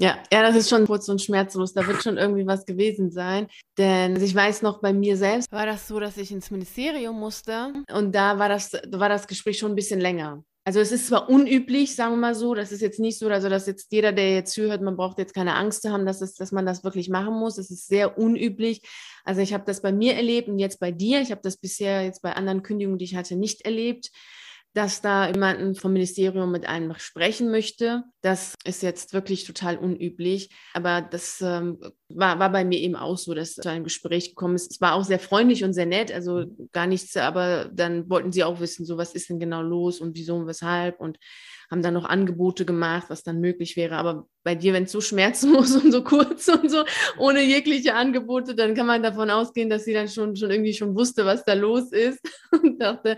Ja, ja, das ist schon kurz und schmerzlos. Da wird schon irgendwie was gewesen sein. Denn ich weiß noch, bei mir selbst war das so, dass ich ins Ministerium musste und da war das, war das Gespräch schon ein bisschen länger. Also es ist zwar unüblich, sagen wir mal so, das ist jetzt nicht so, also dass jetzt jeder, der jetzt zuhört, man braucht jetzt keine Angst zu haben, dass, es, dass man das wirklich machen muss. Es ist sehr unüblich. Also ich habe das bei mir erlebt und jetzt bei dir. Ich habe das bisher jetzt bei anderen Kündigungen, die ich hatte, nicht erlebt dass da jemanden vom Ministerium mit einem sprechen möchte. Das ist jetzt wirklich total unüblich. Aber das ähm, war, war bei mir eben auch so, dass zu einem Gespräch gekommen ist. Es war auch sehr freundlich und sehr nett, also gar nichts, aber dann wollten sie auch wissen, so was ist denn genau los und wieso und weshalb und haben dann noch Angebote gemacht, was dann möglich wäre. Aber bei dir, wenn es so schmerzlos <laughs> und so kurz und so, ohne jegliche Angebote, dann kann man davon ausgehen, dass sie dann schon, schon irgendwie schon wusste, was da los ist <laughs> und dachte,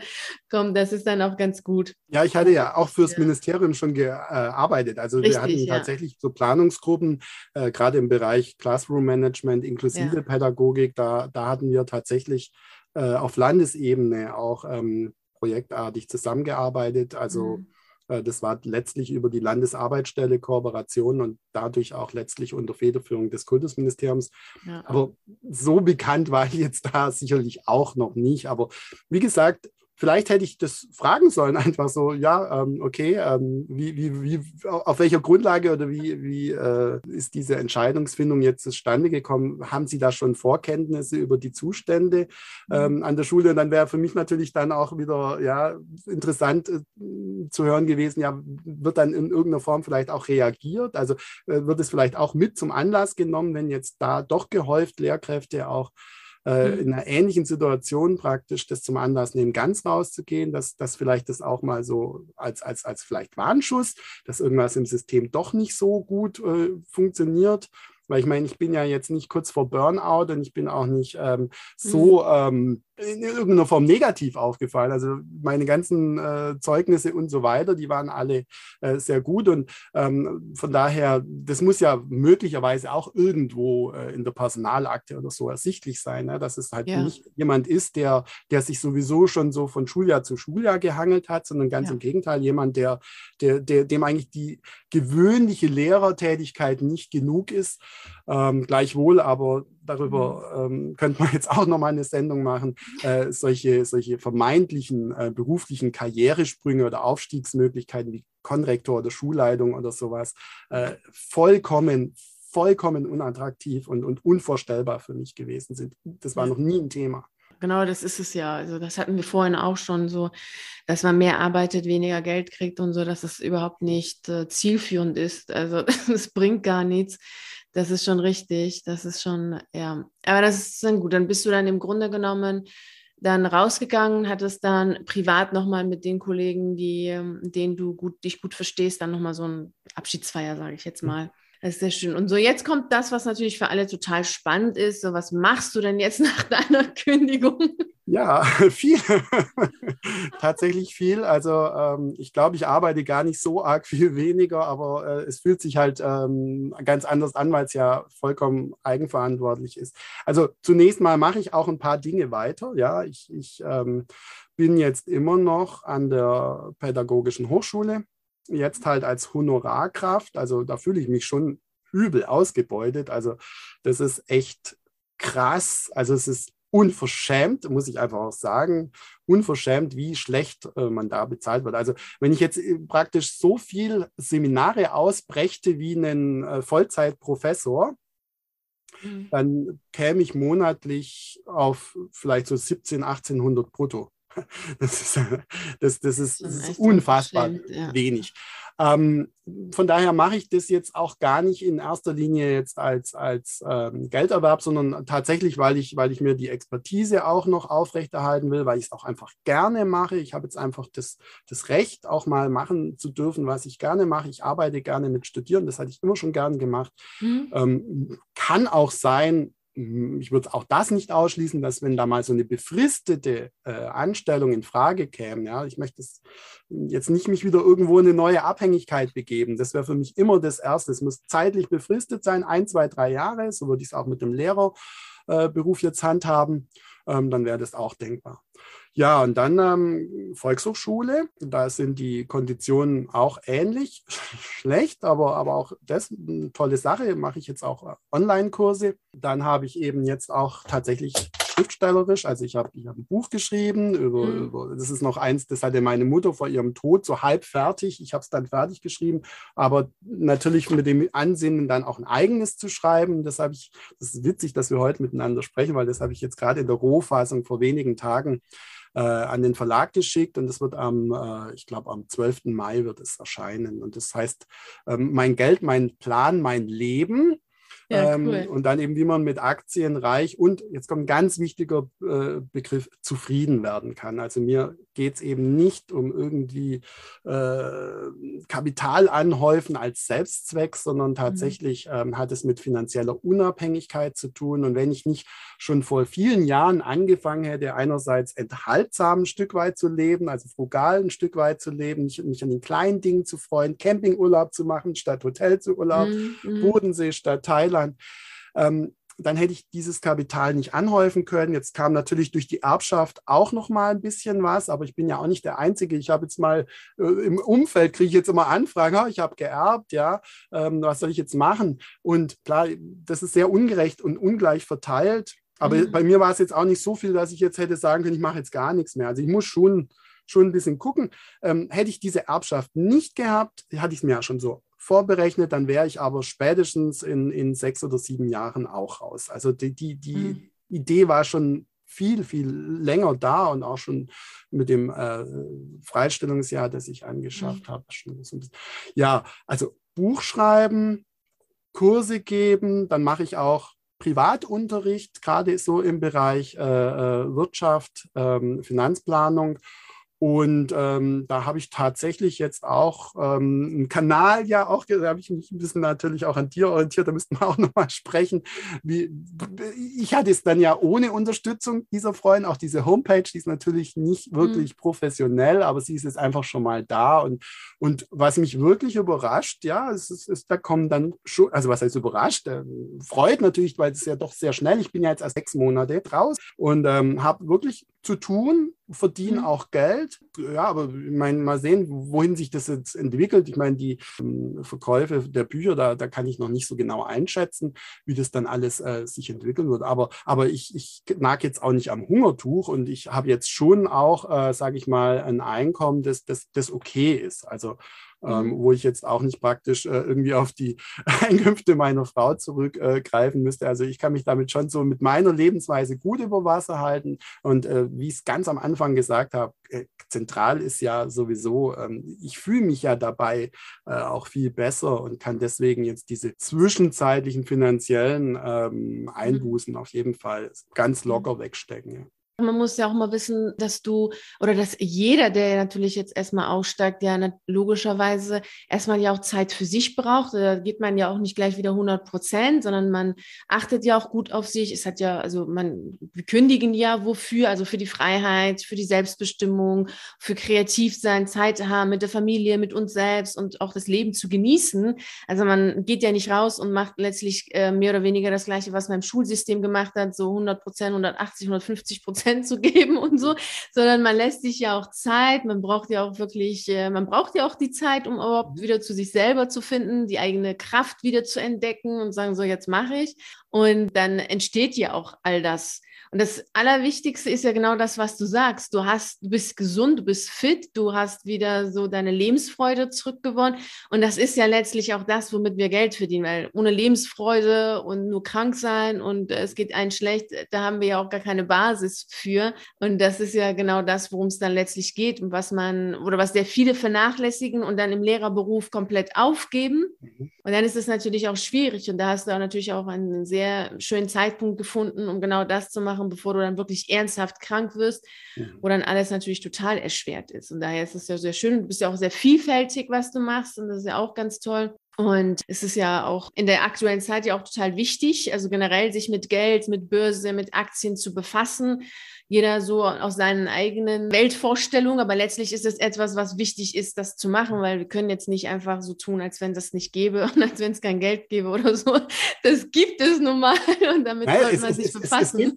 komm, das ist dann auch ganz gut. Ja, ich hatte ja auch fürs ja. Ministerium schon gearbeitet. Also Richtig, wir hatten ja. tatsächlich so Planungsgruppen, äh, gerade im Bereich Classroom Management, inklusive ja. Pädagogik, da, da hatten wir tatsächlich äh, auf Landesebene auch ähm, projektartig zusammengearbeitet. Also mhm äh, das war letztlich über die Landesarbeitsstelle Kooperation und dadurch auch letztlich unter Federführung des Kultusministeriums. Ja. Aber so bekannt war ich jetzt da sicherlich auch noch nicht. Aber wie gesagt, Vielleicht hätte ich das fragen sollen, <laughs> einfach so, ja, ähm, okay, ähm, wie, wie, wie, auf welcher Grundlage oder wie, wie äh, ist diese Entscheidungsfindung jetzt zustande gekommen? Haben Sie da schon Vorkenntnisse über die Zustände mhm. ähm, an der Schule? Und dann wäre für mich natürlich dann auch wieder ja, interessant äh, zu hören gewesen, ja, wird dann in irgendeiner Form vielleicht auch reagiert? Also äh, wird es vielleicht auch mit zum Anlass genommen, wenn jetzt da doch gehäuft Lehrkräfte auch äh, mhm. in einer ähnlichen Situation praktisch das zum Anlass nehmen, ganz rauszugehen, dass, dass vielleicht das auch mal so als, als, als vielleicht Warnschuss, dass irgendwas im System doch nicht so gut äh, funktioniert weil ich meine, ich bin ja jetzt nicht kurz vor Burnout und ich bin auch nicht ähm, so mhm. ähm, in irgendeiner Form negativ aufgefallen. Also meine ganzen äh, Zeugnisse und so weiter, die waren alle äh, sehr gut. Und ähm, von daher, das muss ja möglicherweise auch irgendwo äh, in der Personalakte oder so ersichtlich sein, ne? dass es halt ja. nicht jemand ist, der, der sich sowieso schon so von Schuljahr zu Schuljahr gehangelt hat, sondern ganz ja. im Gegenteil, jemand, der, der, der, dem eigentlich die gewöhnliche Lehrertätigkeit nicht genug ist. Ähm, gleichwohl aber darüber mhm. ähm, könnte man jetzt auch nochmal eine Sendung machen, äh, solche, solche vermeintlichen äh, beruflichen Karrieresprünge oder Aufstiegsmöglichkeiten wie Konrektor oder Schulleitung oder sowas, äh, vollkommen, vollkommen unattraktiv und, und unvorstellbar für mich gewesen sind. Das war noch nie ein Thema. Genau, das ist es ja. Also das hatten wir vorhin auch schon so, dass man mehr arbeitet, weniger Geld kriegt und so, dass es überhaupt nicht äh, zielführend ist. Also <laughs> es bringt gar nichts. Das ist schon richtig. Das ist schon, ja. Aber das ist dann gut. Dann bist du dann im Grunde genommen dann rausgegangen, hattest dann privat nochmal mit den Kollegen, die, ähm, denen du gut, dich gut verstehst, dann nochmal so ein Abschiedsfeier, sage ich jetzt mal. Das ist sehr schön. Und so, jetzt kommt das, was natürlich für alle total spannend ist. So, was machst du denn jetzt <laughs> nach deiner Kündigung? Ja, <laughs> viel. <laughs> Tatsächlich viel. Also ähm, ich glaube, ich arbeite gar nicht so arg viel weniger, aber äh, es fühlt sich halt ähm, ganz anders an, weil es ja vollkommen eigenverantwortlich ist. Also zunächst mal mache ich auch ein paar Dinge weiter. Ja, ich, ich ähm, bin jetzt immer noch an der Pädagogischen Hochschule jetzt halt als Honorarkraft, also da fühle ich mich schon übel ausgebeutet. Also das ist echt krass. Also es ist unverschämt, muss ich einfach auch sagen, unverschämt, wie schlecht äh, man da bezahlt wird. Also wenn ich jetzt äh, praktisch so viel Seminare ausbrächte wie einen äh, Vollzeitprofessor, mhm. dann käme ich monatlich auf vielleicht so 17, 1800 brutto. <laughs> Das ist, das, das ist, das ist unfassbar ja. wenig. Ähm, von daher mache ich das jetzt auch gar nicht in erster Linie jetzt als, als ähm, Gelderwerb, sondern tatsächlich, weil ich, weil ich mir die Expertise auch noch aufrechterhalten will, weil ich es auch einfach gerne mache. Ich habe jetzt einfach das, das Recht, auch mal machen zu dürfen, was ich gerne mache. Ich arbeite gerne mit Studierenden, das hatte ich immer schon gern gemacht. Mhm. Ähm, kann auch sein, ich würde auch das nicht ausschließen, dass wenn da mal so eine befristete äh, Anstellung in Frage käme, ja, ich möchte jetzt nicht mich wieder irgendwo in eine neue Abhängigkeit begeben. Das wäre für mich immer das Erste. Es muss zeitlich befristet sein, ein, zwei, drei Jahre. So würde ich es auch mit dem Lehrerberuf äh, jetzt handhaben. Ähm, dann wäre das auch denkbar. Ja, und dann ähm, Volkshochschule. Da sind die Konditionen auch ähnlich <laughs> schlecht, aber, aber auch das eine tolle Sache. Mache ich jetzt auch äh, Online-Kurse. Dann habe ich eben jetzt auch tatsächlich schriftstellerisch, also ich habe ich hab ein Buch geschrieben, über, mhm. über, das ist noch eins, das hatte meine Mutter vor ihrem Tod so halb fertig. Ich habe es dann fertig geschrieben, aber natürlich mit dem Ansinnen, dann auch ein eigenes zu schreiben. Das habe ich, das ist witzig, dass wir heute miteinander sprechen, weil das habe ich jetzt gerade in der Rohfassung vor wenigen Tagen äh, an den Verlag geschickt und es wird am, äh, ich glaube, am 12. Mai wird es erscheinen. Und das heißt, ähm, mein Geld, mein Plan, mein Leben. Ja, ähm, cool. Und dann eben, wie man mit Aktien reich und jetzt kommt ein ganz wichtiger äh, Begriff, zufrieden werden kann. Also mir geht es eben nicht um irgendwie äh, Kapital anhäufen als Selbstzweck, sondern mhm. tatsächlich ähm, hat es mit finanzieller Unabhängigkeit zu tun. Und wenn ich nicht schon vor vielen Jahren angefangen hätte, einerseits enthaltsam ein Stück weit zu leben, also frugal ein Stück weit zu leben, mich, mich an den kleinen Dingen zu freuen, Campingurlaub zu machen statt Hotel zu Urlaub, mhm. mhm. Bodensee statt Thailand. Ähm, dann hätte ich dieses Kapital nicht anhäufen können. Jetzt kam natürlich durch die Erbschaft auch noch mal ein bisschen was, aber ich bin ja auch nicht der Einzige. Ich habe jetzt mal äh, im Umfeld kriege ich jetzt immer Anfragen, ich habe geerbt, ja, ähm, was soll ich jetzt machen? Und klar, das ist sehr ungerecht und ungleich verteilt. Aber mhm. bei mir war es jetzt auch nicht so viel, dass ich jetzt hätte sagen können, ich mache jetzt gar nichts mehr. Also ich muss schon schon ein bisschen gucken. Ähm, hätte ich diese Erbschaft nicht gehabt, hatte ich es mir ja schon so vorberechnet, dann wäre ich aber spätestens in, in sechs oder sieben Jahren auch raus. Also die, die, die mhm. Idee war schon viel, viel länger da und auch schon mit dem äh, Freistellungsjahr, das ich angeschafft mhm. habe. So ja, also Buch schreiben, Kurse geben, dann mache ich auch Privatunterricht, gerade so im Bereich äh, äh Wirtschaft, ähm, Finanzplanung und ähm, da habe ich tatsächlich jetzt auch ähm, einen Kanal ja auch, da habe ich mich ein bisschen natürlich auch an dir orientiert, da müssten wir auch <laughs> nochmal sprechen. Wie, ich hatte es dann ja ohne Unterstützung dieser Freunde, auch diese Homepage, die ist natürlich nicht mhm. wirklich mhm. professionell, aber sie ist jetzt einfach schon mal da. Und, und was mich wirklich überrascht, ja, es ist, ist da kommen dann schon, also was heißt überrascht, äh, freut natürlich, weil es ja doch sehr schnell, ich bin ja jetzt erst sechs Monate draus und ähm, habe wirklich zu tun, verdienen mhm. auch Geld. Ja, aber ich meine, mal sehen, wohin sich das jetzt entwickelt. Ich meine, die ähm, Verkäufe der Bücher, da, da kann ich noch nicht so genau einschätzen, wie das dann alles äh, sich entwickeln wird. Aber, aber ich, ich nag jetzt auch nicht am Hungertuch und ich habe jetzt schon auch, äh, sage ich mal, ein Einkommen, das, das, das okay ist. Also ähm, mhm. wo ich jetzt auch nicht praktisch äh, irgendwie auf die <laughs> Einkünfte meiner Frau zurückgreifen äh, müsste. Also ich kann mich damit schon so mit meiner Lebensweise gut über Wasser halten. Und äh, wie ich es ganz am Anfang gesagt habe, äh, zentral ist ja sowieso, ähm, ich fühle mich ja dabei äh, auch viel besser und kann deswegen jetzt diese zwischenzeitlichen finanziellen ähm, mhm. Einbußen mhm. auf jeden Fall ganz mhm. locker wegstecken. Ja. Man muss ja auch mal wissen, dass du oder dass jeder, der natürlich jetzt erstmal aussteigt, ja logischerweise erstmal ja auch Zeit für sich braucht. Da geht man ja auch nicht gleich wieder 100 Prozent, sondern man achtet ja auch gut auf sich. Es hat ja, also man, wir kündigen ja wofür, also für die Freiheit, für die Selbstbestimmung, für kreativ sein, Zeit haben mit der Familie, mit uns selbst und auch das Leben zu genießen. Also man geht ja nicht raus und macht letztlich äh, mehr oder weniger das Gleiche, was man im Schulsystem gemacht hat, so 100 Prozent, 180, 150 Prozent Prozent zu geben und so, sondern man lässt sich ja auch Zeit, man braucht ja auch wirklich, äh, man braucht ja auch die Zeit, um überhaupt wieder zu sich selber zu finden, die eigene Kraft wieder zu entdecken und sagen, so jetzt mache ich. Und dann entsteht ja auch all das. Und das Allerwichtigste ist ja genau das, was du sagst. Du hast, du bist gesund, du bist fit, du hast wieder so deine Lebensfreude zurückgewonnen. Und das ist ja letztlich auch das, womit wir Geld verdienen, weil ohne Lebensfreude und nur krank sein und es geht einem schlecht, da haben wir ja auch gar keine Basis für. Und das ist ja genau das, worum es dann letztlich geht und was man oder was sehr viele vernachlässigen und dann im Lehrerberuf komplett aufgeben. Mhm. Und dann ist es natürlich auch schwierig. Und da hast du auch natürlich auch einen sehr schönen Zeitpunkt gefunden, um genau das zu machen machen, bevor du dann wirklich ernsthaft krank wirst, mhm. wo dann alles natürlich total erschwert ist. Und daher ist es ja sehr schön. Du bist ja auch sehr vielfältig, was du machst. Und das ist ja auch ganz toll. Und es ist ja auch in der aktuellen Zeit ja auch total wichtig, also generell sich mit Geld, mit Börse, mit Aktien zu befassen. Jeder so aus seinen eigenen Weltvorstellungen, aber letztlich ist es etwas, was wichtig ist, das zu machen, weil wir können jetzt nicht einfach so tun, als wenn das nicht gäbe <laughs> und als wenn es kein Geld gäbe oder so. Das gibt es nun mal und damit Nein, sollte man es, sich es, befassen. Es,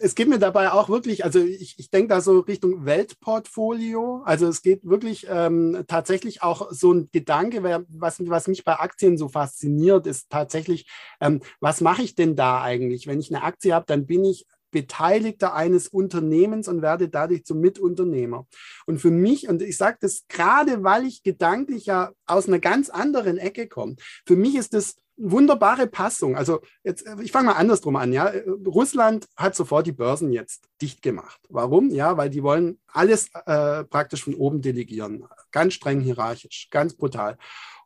es geht mir dabei auch wirklich, also ich, ich denke da so Richtung Weltportfolio. Also es geht wirklich ähm, tatsächlich auch so ein Gedanke, was, was mich bei Aktien so fasziniert, ist tatsächlich, ähm, was mache ich denn da eigentlich? Wenn ich eine Aktie habe, dann bin ich Beteiligter eines Unternehmens und werde dadurch zum Mitunternehmer. Und für mich, und ich sage das gerade, weil ich gedanklich ja aus einer ganz anderen Ecke komme, für mich ist das wunderbare Passung. Also jetzt, äh, ich fange mal andersrum an. Ja, Russland hat sofort die Börsen jetzt dicht gemacht. Warum? Ja, weil die wollen alles äh, praktisch von oben delegieren, ganz streng hierarchisch, ganz brutal.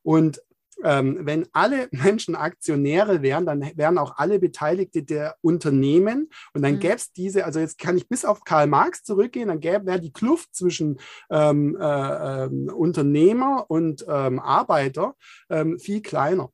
Und ähm, wenn alle <laughs> Menschen Aktionäre wären, dann wären auch alle Beteiligte der Unternehmen und dann mhm. gäbe es diese, also jetzt kann ich bis auf Karl Marx zurückgehen, dann gäbe wäre die Kluft zwischen ähm, äh, äh, Unternehmer und ähm, Arbeiter ähm, viel kleiner.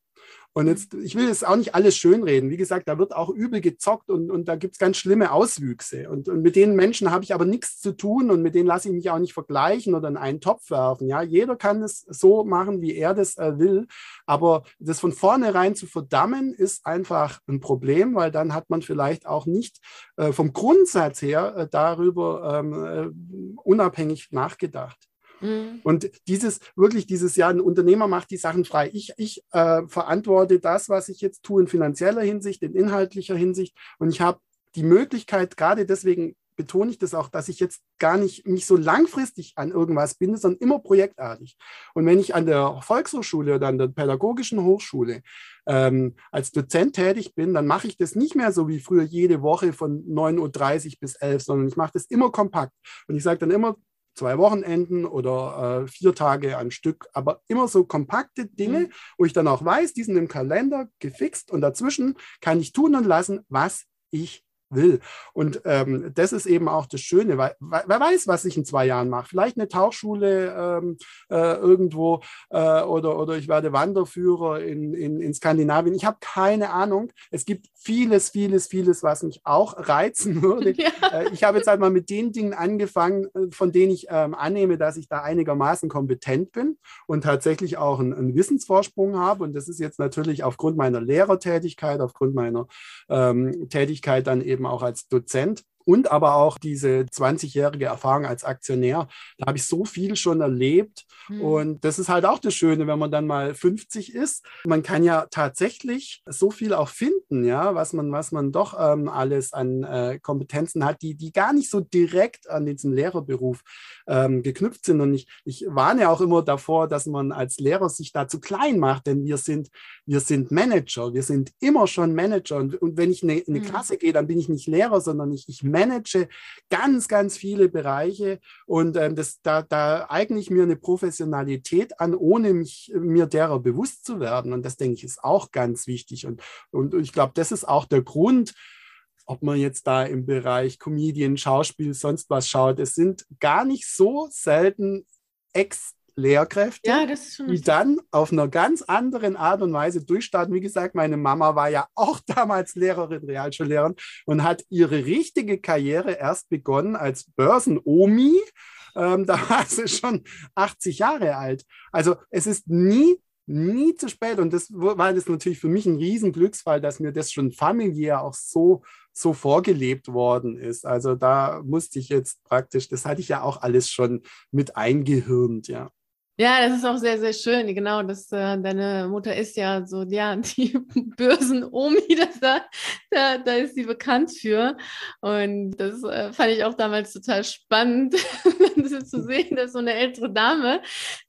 Und jetzt, ich will jetzt auch nicht alles schönreden. Wie gesagt, da wird auch übel gezockt und, und da gibt es ganz schlimme Auswüchse. Und, und mit den Menschen habe ich aber nichts zu tun und mit denen lasse ich mich auch nicht vergleichen oder in einen Topf werfen. Ja, jeder kann es so machen, wie er das äh, will. Aber das von vornherein zu verdammen, ist einfach ein Problem, weil dann hat man vielleicht auch nicht äh, vom Grundsatz her äh, darüber ähm, äh, unabhängig nachgedacht. Mhm. Und dieses, wirklich dieses Jahr, ein Unternehmer macht die Sachen frei. Ich, ich äh, verantworte das, was ich jetzt tue in finanzieller Hinsicht, in inhaltlicher Hinsicht. Und ich habe die Möglichkeit, gerade deswegen betone ich das auch, dass ich jetzt gar nicht mich so langfristig an irgendwas binde, sondern immer projektartig. Und wenn ich an der Volkshochschule oder an der pädagogischen Hochschule ähm, als Dozent tätig bin, dann mache ich das nicht mehr so wie früher jede Woche von 9.30 Uhr bis 11, sondern ich mache das immer kompakt. Und ich sage dann immer zwei Wochenenden oder äh, vier Tage am Stück, aber immer so kompakte Dinge, mhm. wo ich dann auch weiß, die sind im Kalender gefixt und dazwischen kann ich tun und lassen, was ich will. Und ähm, das ist eben auch das Schöne, weil, wer weiß, was ich in zwei Jahren mache. Vielleicht eine Tauchschule ähm, äh, irgendwo äh, oder, oder ich werde Wanderführer in, in, in Skandinavien. Ich habe keine Ahnung. Es gibt vieles, vieles, vieles, was mich auch reizen <laughs> würde. Ja. Äh, ich habe jetzt halt mal mit den Dingen angefangen, äh, von denen ich ähm, annehme, dass ich da einigermaßen kompetent bin und tatsächlich auch einen, einen, Wissensvorsprung habe. Und das ist jetzt natürlich aufgrund meiner Lehrertätigkeit, aufgrund meiner ähm, Tätigkeit dann eben auch als Dozent und aber auch diese 20-jährige Erfahrung als Aktionär. Da habe ich so viel schon erlebt. Mhm. Und das ist halt auch das Schöne, wenn man dann mal 50 ist. Man kann ja tatsächlich so viel auch finden, ja, was man, was man doch ähm, alles an äh, Kompetenzen hat, die, die gar nicht so direkt an diesen Lehrerberuf ähm, geknüpft sind. Und ich, ich warne auch immer davor, dass man als Lehrer sich da zu klein macht, denn wir sind, wir sind Manager. Wir sind immer schon Manager. Und, und wenn ich in eine, eine mhm. Klasse gehe, dann bin ich nicht Lehrer, sondern ich, ich manage ganz, ganz viele Bereiche und ähm, das, da, da eigne ich mir eine Professionalität an, ohne mich, mir derer bewusst zu werden. Und das, denke ich, ist auch ganz wichtig. Und, und ich glaube, das ist auch der Grund, ob man jetzt da im Bereich Comedian, Schauspiel, sonst was schaut. Es sind gar nicht so selten Ex Lehrkräfte, ja, die dann auf einer ganz anderen Art und Weise durchstarten. Wie gesagt, meine Mama war ja auch <laughs> damals Lehrerin, Realschullehrerin und hat ihre richtige Karriere erst begonnen als Börsenomi. Ähm, <laughs> da war sie schon 80 Jahre alt. Also es ist nie nie zu spät. Und das war das natürlich für mich ein Riesenglücksfall, dass mir das schon familiär auch so, so vorgelebt worden ist. Also da musste ich jetzt praktisch, das hatte ich ja auch alles schon mit eingehirnt, ja. Ja, das ist auch sehr, sehr schön. Genau, dass äh, deine Mutter ist ja so, ja, <laughs> die Börsen-Omi, <laughs> da, da, da ist sie bekannt für. Und das äh, fand ich auch damals total spannend, <laughs> zu sehen, dass so eine ältere Dame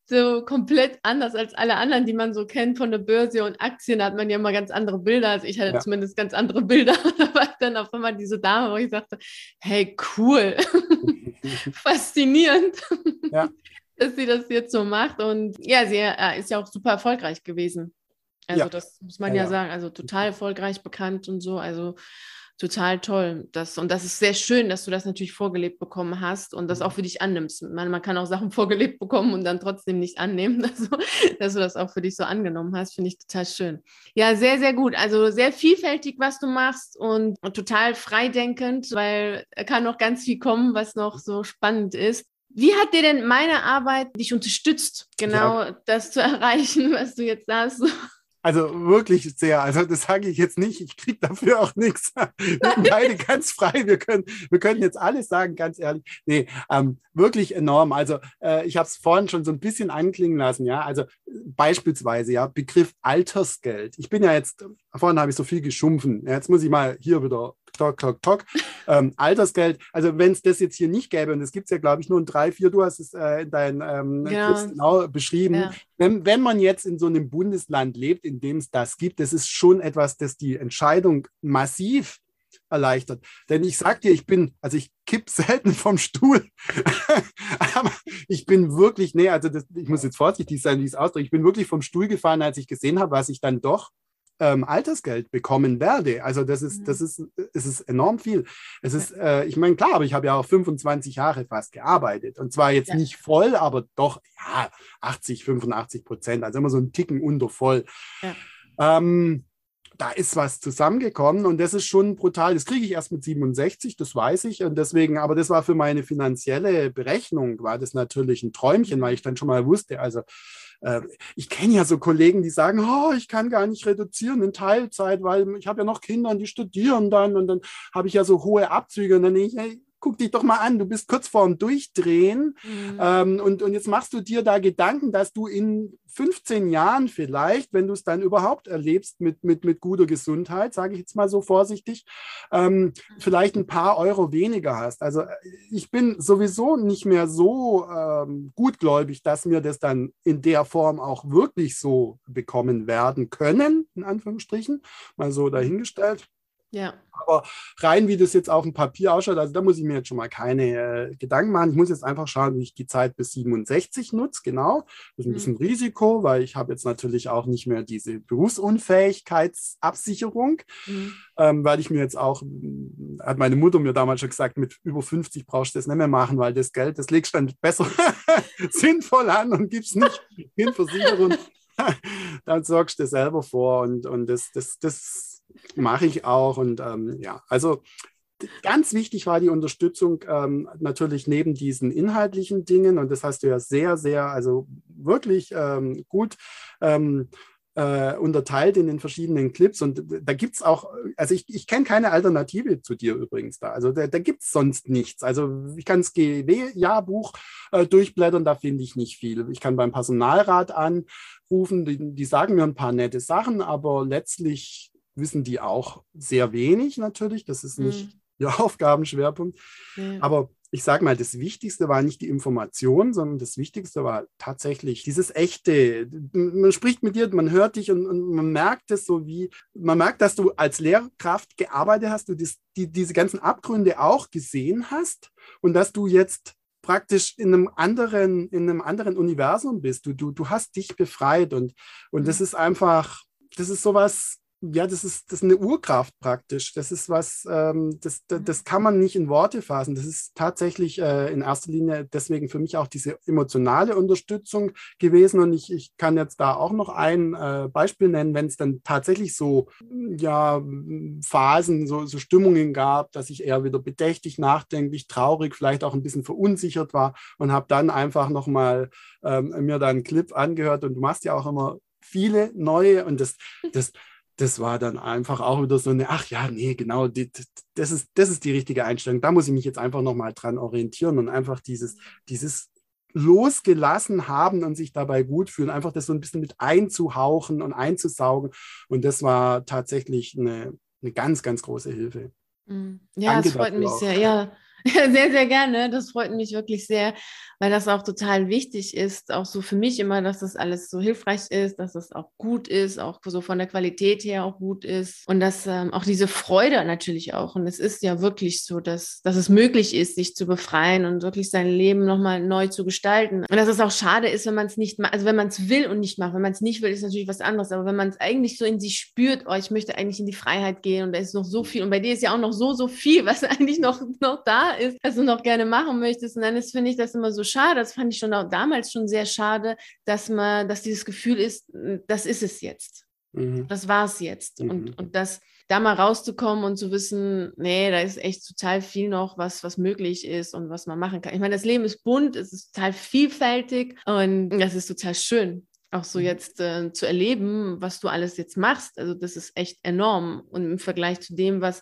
so komplett anders als alle anderen, die man so kennt von der Börse und Aktien, hat man ja immer ganz andere Bilder. Also ich hatte ja. zumindest ganz andere Bilder. da war dann auf einmal diese Dame, wo ich sagte, hey, cool, faszinierend. Ja dass sie das jetzt so macht. Und ja, sie äh, ist ja auch super erfolgreich gewesen. Also ja. das muss man ja, ja, sagen. Also total erfolgreich bekannt und so. Also total toll. Das, und das ist sehr schön, dass du das natürlich vorgelebt bekommen hast und das mhm. auch für dich annimmst. Man, man kann auch Sachen <laughs> vorgelebt bekommen und dann trotzdem nicht annehmen. <laughs> Also, dass du das auch für dich so angenommen hast, finde ich total schön. Ja, sehr, sehr gut. Also sehr vielfältig, was du machst und total freidenkend, weil da kann noch ganz viel kommen, was noch so spannend ist. Wie hat dir denn meine Arbeit dich unterstützt, genau ja. das zu <laughs> erreichen, was du jetzt sagst? Also wirklich sehr. Also das sage ich jetzt nicht. Ich kriege dafür auch nichts. <laughs> Wir sind beide <laughs> ganz frei. Wir können, wir können jetzt alles sagen, ganz ehrlich. Nee, ähm, wirklich enorm. Also äh, ich habe es vorhin schon so ein bisschen anklingen lassen. Ja, also beispielsweise ja Begriff Altersgeld. Ich bin ja jetzt vorhin habe ich so viel geschumpfen. Jetzt muss ich mal hier wieder Tok, Tok, Tok. Ähm, Altersgeld, also wenn es das jetzt hier nicht gäbe, und es gibt es ja, glaube ich, nur in drei, vier, du hast es äh, in deinem ähm, ja. genau beschrieben. Ja. Wenn, wenn man jetzt in so einem Bundesland lebt, in dem es das gibt, das ist schon etwas, das die Entscheidung massiv erleichtert. Denn ich sag dir, ich bin, also ich kipp selten vom Stuhl, <laughs> aber ich bin wirklich, nee, also das, ich muss jetzt vorsichtig sein, wie ich es ausdrücke, ich bin wirklich vom Stuhl gefahren, als ich gesehen habe, was ich dann doch ähm, Altersgeld bekommen werde. Also das ist, das ist, es ist enorm viel. Es ist, äh, ich meine, klar, aber ich habe ja auch 25 Jahre fast gearbeitet. Und zwar jetzt ja. nicht voll, aber doch, ja, 80, 85 Prozent, also immer so ein Ticken unter voll. Ja. Ähm, da ist was zusammengekommen und das ist schon brutal. Das kriege ich erst mit 67, das weiß ich. Und deswegen, aber das war für meine finanzielle Berechnung, war das natürlich ein Träumchen, weil ich dann schon mal wusste, also ich kenne ja so Kollegen, die sagen, oh, ich kann gar nicht reduzieren in Teilzeit, weil ich habe ja noch Kinder und die studieren dann und dann habe ich ja so hohe Abzüge und dann denke ich, hey, guck dich doch mal an, du bist kurz vorm Durchdrehen mhm. ähm, und, und jetzt machst du dir da Gedanken, dass du in 15 Jahren vielleicht, wenn du es dann überhaupt erlebst mit, mit, mit guter Gesundheit, sage ich jetzt mal so vorsichtig, ähm, vielleicht ein paar Euro weniger hast. Also äh, ich bin sowieso nicht mehr so ähm, gutgläubig, dass wir das dann in der Form auch wirklich so bekommen werden können, in Anführungsstrichen, mal so dahingestellt. Ja. Aber rein, wie das jetzt auf dem Papier ausschaut, also da muss ich mir jetzt schon mal keine äh, Gedanken machen. Ich muss jetzt einfach schauen, wie ich die Zeit bis 67 nutze, genau. Das ist ein mhm. bisschen Risiko, weil ich habe jetzt natürlich auch nicht mehr diese Berufsunfähigkeitsabsicherung, mhm. ähm, weil ich mir jetzt auch, hat meine Mutter mir damals schon gesagt, mit über 50 brauchst du das nicht mehr machen, weil das Geld, das legst du dann besser <laughs> sinnvoll an und gibst nicht <laughs> in Versicherung. <laughs> dann sorgst du selber vor und, und das, das, das mache ich auch. Und ähm, ja, also ganz wichtig war die Unterstützung ähm, natürlich neben diesen inhaltlichen Dingen. Und das hast du ja sehr, sehr, also wirklich ähm, gut ähm, äh, unterteilt in den verschiedenen Clips. Und da gibt es auch, also ich, ich kenne keine Alternative zu dir übrigens da. Also da, da gibt es sonst nichts. Also ich kann das GW-Jahrbuch äh, durchblättern, da finde ich nicht viel. Ich kann beim Personalrat anrufen, die, die sagen mir ein paar nette Sachen, aber letztlich wissen die auch sehr wenig natürlich. Das ist nicht mhm. <laughs> ihr Aufgabenschwerpunkt. Mhm. Aber ich sage mal, das Wichtigste war nicht die Information, sondern das Wichtigste war tatsächlich dieses echte. Man spricht mit dir, man hört dich und, und man merkt es so wie, man merkt, dass du als Lehrkraft gearbeitet hast, du das, die, diese ganzen Abgründe auch gesehen hast und dass du jetzt praktisch in einem anderen, in einem anderen Universum bist. Du, du, du hast dich befreit und, und das mhm. ist einfach, das ist sowas, ja, das ist, das ist eine Urkraft praktisch. Das ist was, ähm, das, das, das, kann man nicht in Worte fassen. Das ist tatsächlich äh, in erster Linie deswegen für mich auch diese emotionale Unterstützung gewesen. Und ich, ich kann jetzt da auch noch ein äh, Beispiel nennen, wenn es dann tatsächlich so ja, Phasen, so, so Stimmungen gab, dass ich eher wieder bedächtig, nachdenklich, traurig, vielleicht auch ein bisschen verunsichert war und habe dann einfach nochmal ähm, mir da einen Clip angehört. Und du machst ja auch immer viele neue und das, das das war dann einfach auch wieder so eine, ach ja, nee, genau, die, das, ist, das ist die richtige Einstellung. Da muss ich mich jetzt einfach nochmal dran orientieren und einfach dieses, dieses losgelassen haben und sich dabei gut fühlen, einfach das so ein bisschen mit einzuhauchen und einzusaugen. Und das war tatsächlich eine, eine ganz, ganz große Hilfe. Mm. Ja, Danke das freut mich auch. sehr. Ja, <laughs> sehr, sehr gerne. Das freut mich wirklich sehr, weil das auch total wichtig ist, auch so für mich immer, dass das alles so hilfreich ist, dass das auch gut ist, auch so von der Qualität her auch gut ist und dass ähm, auch diese Freude natürlich auch. Und es ist ja wirklich so, dass, dass es möglich ist, sich zu befreien und wirklich sein Leben nochmal neu zu gestalten. Und dass es auch schade ist, wenn man es nicht macht, also wenn man es will und nicht macht. Wenn man es nicht will, ist natürlich was anderes. Aber wenn man es eigentlich so in sich spürt, oh, ich möchte eigentlich in die Freiheit gehen und da ist noch so viel. Und bei dir ist ja auch noch so, so viel, was <laughs> eigentlich noch, noch da ist, was du noch gerne machen möchtest. Und dann ist, finde ich das immer so schade. Das fand ich schon damals schon sehr schade, dass man, dass dieses Gefühl ist, das ist es jetzt. Mhm. Das war es jetzt. Mhm. Und, und das da mal rauszukommen und zu wissen, nee, da ist echt total viel noch, was, was möglich ist und was man machen kann. Ich meine, das Leben ist bunt, es ist total vielfältig und das ist total schön auch so mhm. jetzt äh, zu erleben, was du alles jetzt machst. Also das ist echt enorm. Und im Vergleich zu dem, was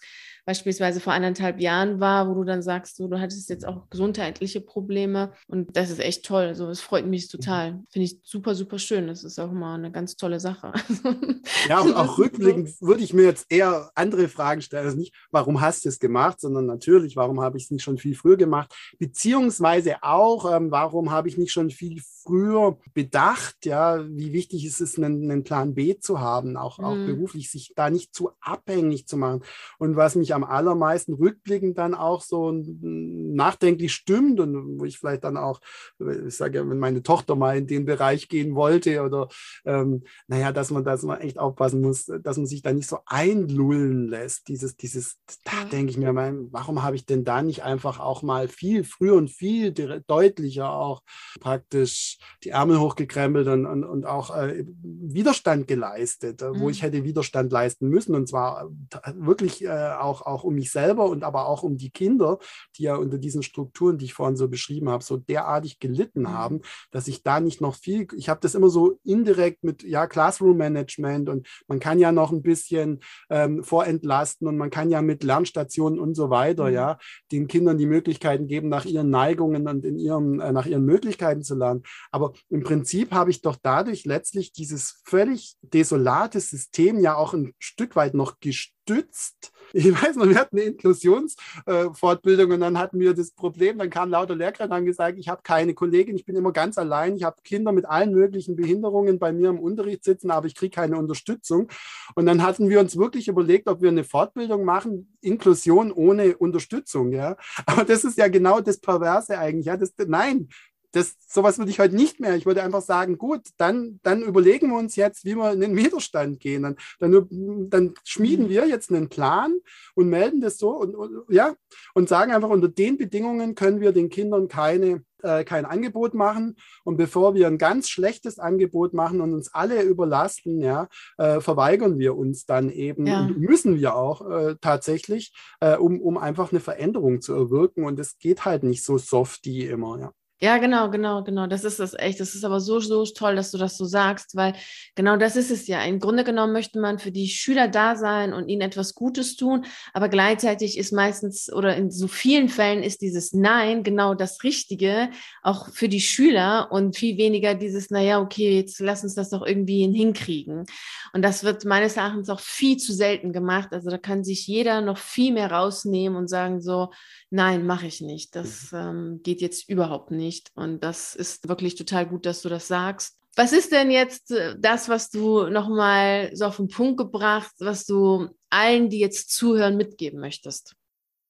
beispielsweise vor anderthalb Jahren war, wo du dann sagst, so, du hattest jetzt auch gesundheitliche Probleme und das ist echt toll. Also es freut mich total. Finde ich super, super schön. Das ist auch mal eine ganz tolle Sache. <laughs> ja, auch, auch rückblickend so. würde ich mir jetzt eher andere Fragen stellen. Also nicht, warum hast du es gemacht, sondern natürlich, warum habe ich es nicht schon viel früher gemacht? Beziehungsweise auch, ähm, warum habe ich nicht schon viel früher bedacht, ja, wie wichtig ist es, einen, einen Plan B zu haben, auch, mhm. auch beruflich, sich da nicht zu abhängig zu machen. Und was mich am am allermeisten rückblickend dann auch so nachdenklich stimmt und wo ich vielleicht dann auch, ich sage, wenn meine Tochter mal in den Bereich gehen wollte oder ähm, naja, dass man, dass man echt aufpassen muss, dass man sich da nicht so einlullen lässt. Dieses, dieses, da denke ich mir, warum habe ich denn da nicht einfach auch mal viel früher und viel deutlicher auch praktisch die Ärmel hochgekrempelt und, und, und auch äh, Widerstand geleistet, mhm. wo ich hätte Widerstand leisten müssen und zwar wirklich äh, auch auch um mich selber und aber auch um die Kinder, die ja unter diesen Strukturen, die ich vorhin so beschrieben habe, so derartig gelitten mhm. haben, dass ich da nicht noch viel, ich habe das immer so indirekt mit, ja, Classroom Management und man kann ja noch ein bisschen ähm, vorentlasten und man kann ja mit Lernstationen und so weiter, mhm. ja, den Kindern die Möglichkeiten geben, nach ihren Neigungen und in ihrem, äh, nach ihren Möglichkeiten zu lernen. Aber im Prinzip habe ich doch dadurch letztlich dieses völlig desolate System ja auch ein Stück weit noch gestützt <laughs> Ich weiß noch, wir hatten eine Inklusionsfortbildung äh, und dann hatten wir das Problem, dann kamen lauter Lehrkräfte und haben gesagt, ich habe keine Kollegin, ich bin immer ganz allein, ich habe Kinder mit allen möglichen Behinderungen bei mir im Unterricht sitzen, aber ich kriege keine Unterstützung. Und dann hatten wir uns wirklich überlegt, ob wir eine Fortbildung machen, Inklusion ohne Unterstützung. Ja? Aber das ist ja genau das Perverse eigentlich. Ja? Das, nein, das, sowas würde ich heute nicht mehr. Ich würde einfach sagen, gut, dann, dann überlegen wir uns jetzt, wie wir in den Widerstand gehen. Dann, dann, dann schmieden mhm. wir jetzt einen Plan und melden das so und, und, ja, und sagen einfach, unter den Bedingungen können wir den Kindern keine, äh, kein Angebot machen. Und bevor wir ein ganz schlechtes Angebot machen und uns alle überlasten, ja, äh, verweigern wir uns dann eben ja. und müssen wir auch äh, tatsächlich, äh, um, um einfach eine Veränderung zu erwirken. Und es geht halt nicht so softy immer, ja. Ja, genau, genau, genau. Das ist das echt. Das ist aber so, so toll, dass du das so sagst, weil genau das ist es ja. Im Grunde genommen möchte man für die Schüler da sein und ihnen etwas Gutes tun, aber gleichzeitig ist meistens oder in so vielen Fällen ist dieses Nein genau das Richtige, auch für die Schüler und viel weniger dieses, naja, okay, jetzt lass uns das doch irgendwie hinkriegen. Und das wird meines Erachtens auch viel zu selten gemacht. Also da kann sich jeder noch viel mehr rausnehmen und sagen so, nein, mache ich nicht. Das mhm. ähm, geht jetzt überhaupt nicht nicht. Und das ist wirklich total gut, dass du das sagst. Was ist denn jetzt äh, das, was du nochmal so auf den Punkt gebracht, was du allen, die jetzt zuhören, mitgeben möchtest?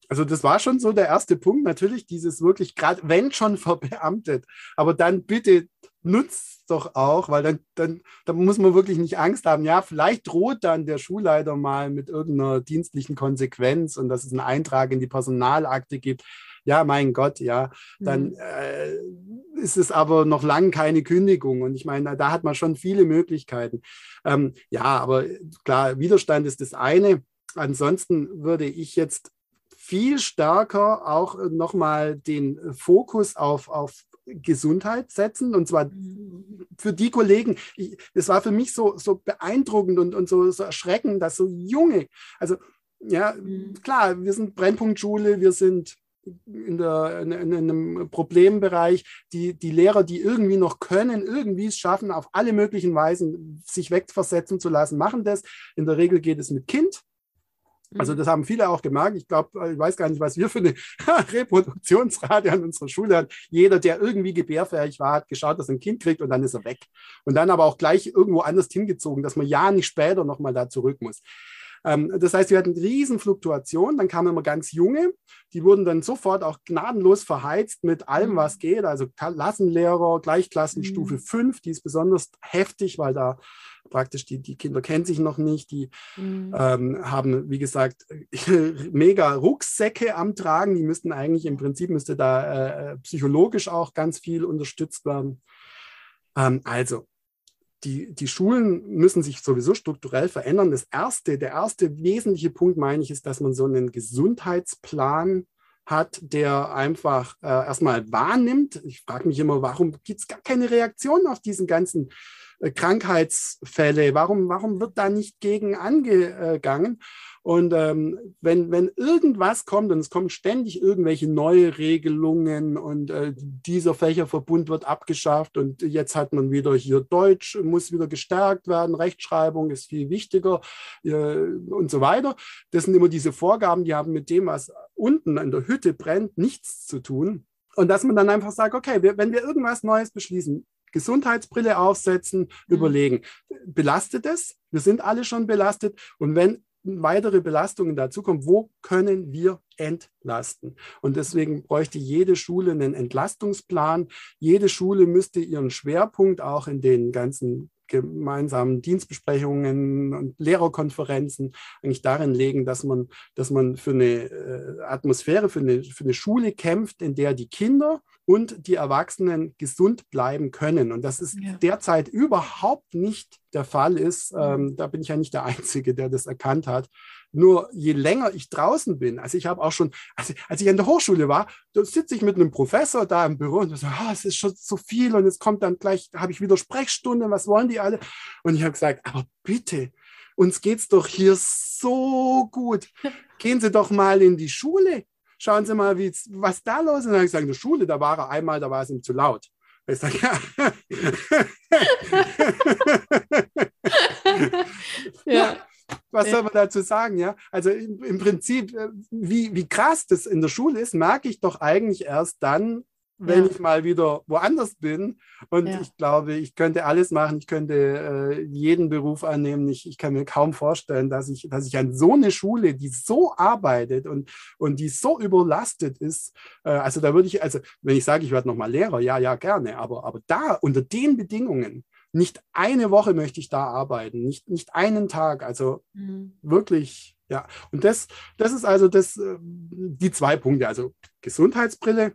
Also das war schon so der erste Punkt, natürlich dieses wirklich gerade, wenn schon verbeamtet, aber dann bitte nutzt doch auch, weil dann, dann, dann muss man wirklich nicht Angst haben. Ja, vielleicht droht dann der Schulleiter mal mit irgendeiner dienstlichen Konsequenz und dass es einen Eintrag in die Personalakte gibt ja, mein Gott, ja, dann mhm. äh, ist es aber noch lang keine Kündigung. Und ich meine, da hat man schon viele Möglichkeiten. Ähm, ja, aber klar, Widerstand ist das eine. Ansonsten würde ich jetzt viel stärker auch nochmal den Fokus auf, auf Gesundheit setzen. Und zwar mhm. für die Kollegen, es war für mich so, so beeindruckend und, und so, so erschreckend, dass so junge, also ja, mhm. klar, wir sind Brennpunktschule, wir sind in, der, in, in, einem Problembereich, die, die Lehrer, die irgendwie noch können, irgendwie es schaffen, auf alle möglichen Weisen sich wegversetzen zu lassen, machen das. In der Regel geht es mit Kind. Also mhm. das haben viele auch gemerkt. Ich glaube, ich weiß gar nicht, was wir für eine <laughs> Reproduktionsrate an unserer Schule haben. Jeder, der irgendwie gebärfähig war, hat geschaut, dass er ein Kind kriegt und dann ist er weg. Und dann aber auch gleich irgendwo anders hingezogen, dass man ja nicht später nochmal da zurück muss. Ähm, das heißt, wir hatten riesen Fluktuation, dann kamen immer ganz junge, die wurden dann sofort auch gnadenlos verheizt mit allem, was mhm. geht. Also Klassenlehrer, Gleichklassenstufe mhm. 5, die ist besonders heftig, weil da praktisch die, die Kinder kennen sich noch nicht, die mhm. ähm, haben, wie gesagt, <laughs> mega Rucksäcke am Tragen, die müssten eigentlich im Prinzip, müsste da äh, psychologisch auch ganz viel unterstützt werden. Ähm, also, die, die Schulen müssen sich sowieso strukturell verändern. Das erste, der erste wesentliche Punkt, meine ich, ist, dass man so einen Gesundheitsplan hat, der einfach äh, erstmal wahrnimmt. Ich frage mich immer, warum gibt es gar keine Reaktion auf diesen ganzen Krankheitsfälle? Warum, warum wird da nicht gegen angegangen? Und ähm, wenn, wenn irgendwas kommt und es kommen ständig irgendwelche neue Regelungen und äh, dieser Fächerverbund wird abgeschafft und jetzt hat man wieder hier Deutsch, muss wieder gestärkt werden, Rechtschreibung ist viel wichtiger äh, und so weiter. Das sind immer diese Vorgaben, die haben mit dem, was unten in der Hütte brennt, nichts zu tun. Und dass man dann einfach sagt, okay, wir, wenn wir irgendwas Neues beschließen, Gesundheitsbrille aufsetzen, mhm. überlegen, belastet es? Wir sind alle schon belastet. Und wenn weitere Belastungen dazukommen, wo können wir entlasten? Und deswegen bräuchte jede Schule einen Entlastungsplan. Jede Schule müsste ihren Schwerpunkt auch in den ganzen gemeinsamen Dienstbesprechungen und Lehrerkonferenzen eigentlich darin legen, dass man, dass man für eine äh, Atmosphäre, für eine, für eine Schule kämpft, in der die Kinder und die Erwachsenen gesund bleiben können. Und das ist ja. derzeit überhaupt nicht der Fall ist. Mhm. Ähm, da bin ich ja nicht der Einzige, der das erkannt hat. Nur je länger ich draußen bin, also ich habe auch schon, also als ich an der Hochschule war, da sitze ich mit einem Professor da im Büro und so, oh, es ist schon zu viel und es kommt dann gleich, habe ich wieder Sprechstunde, was wollen die alle? Und ich habe gesagt, aber bitte, uns geht's doch hier so gut. Gehen Sie doch mal in die Schule schauen Sie mal, was da los ist. Und dann habe ich gesagt, in der Schule, da war er einmal, da war es ihm zu laut. Ich sage, ja. <laughs> ja. Was soll man dazu sagen? Ja, also im, im Prinzip, äh, wie, wie krass das in der Schule ist, merke ich doch eigentlich erst dann, wenn ja. ich mal wieder woanders bin. Und ja. ich glaube, ich könnte alles machen. Ich könnte äh, jeden Beruf annehmen. Ich, ich kann mir kaum vorstellen, dass ich, dass ich an so eine Schule, die so arbeitet und, und die so überlastet ist, äh, also da würde ich, also wenn ich sage, ich werde nochmal Lehrer, ja, ja, gerne. Aber, aber da, unter den Bedingungen, nicht eine Woche möchte ich da arbeiten, nicht, nicht einen Tag. Also mhm. wirklich, ja. Und das, das ist also das, äh, die zwei Punkte. Also Gesundheitsbrille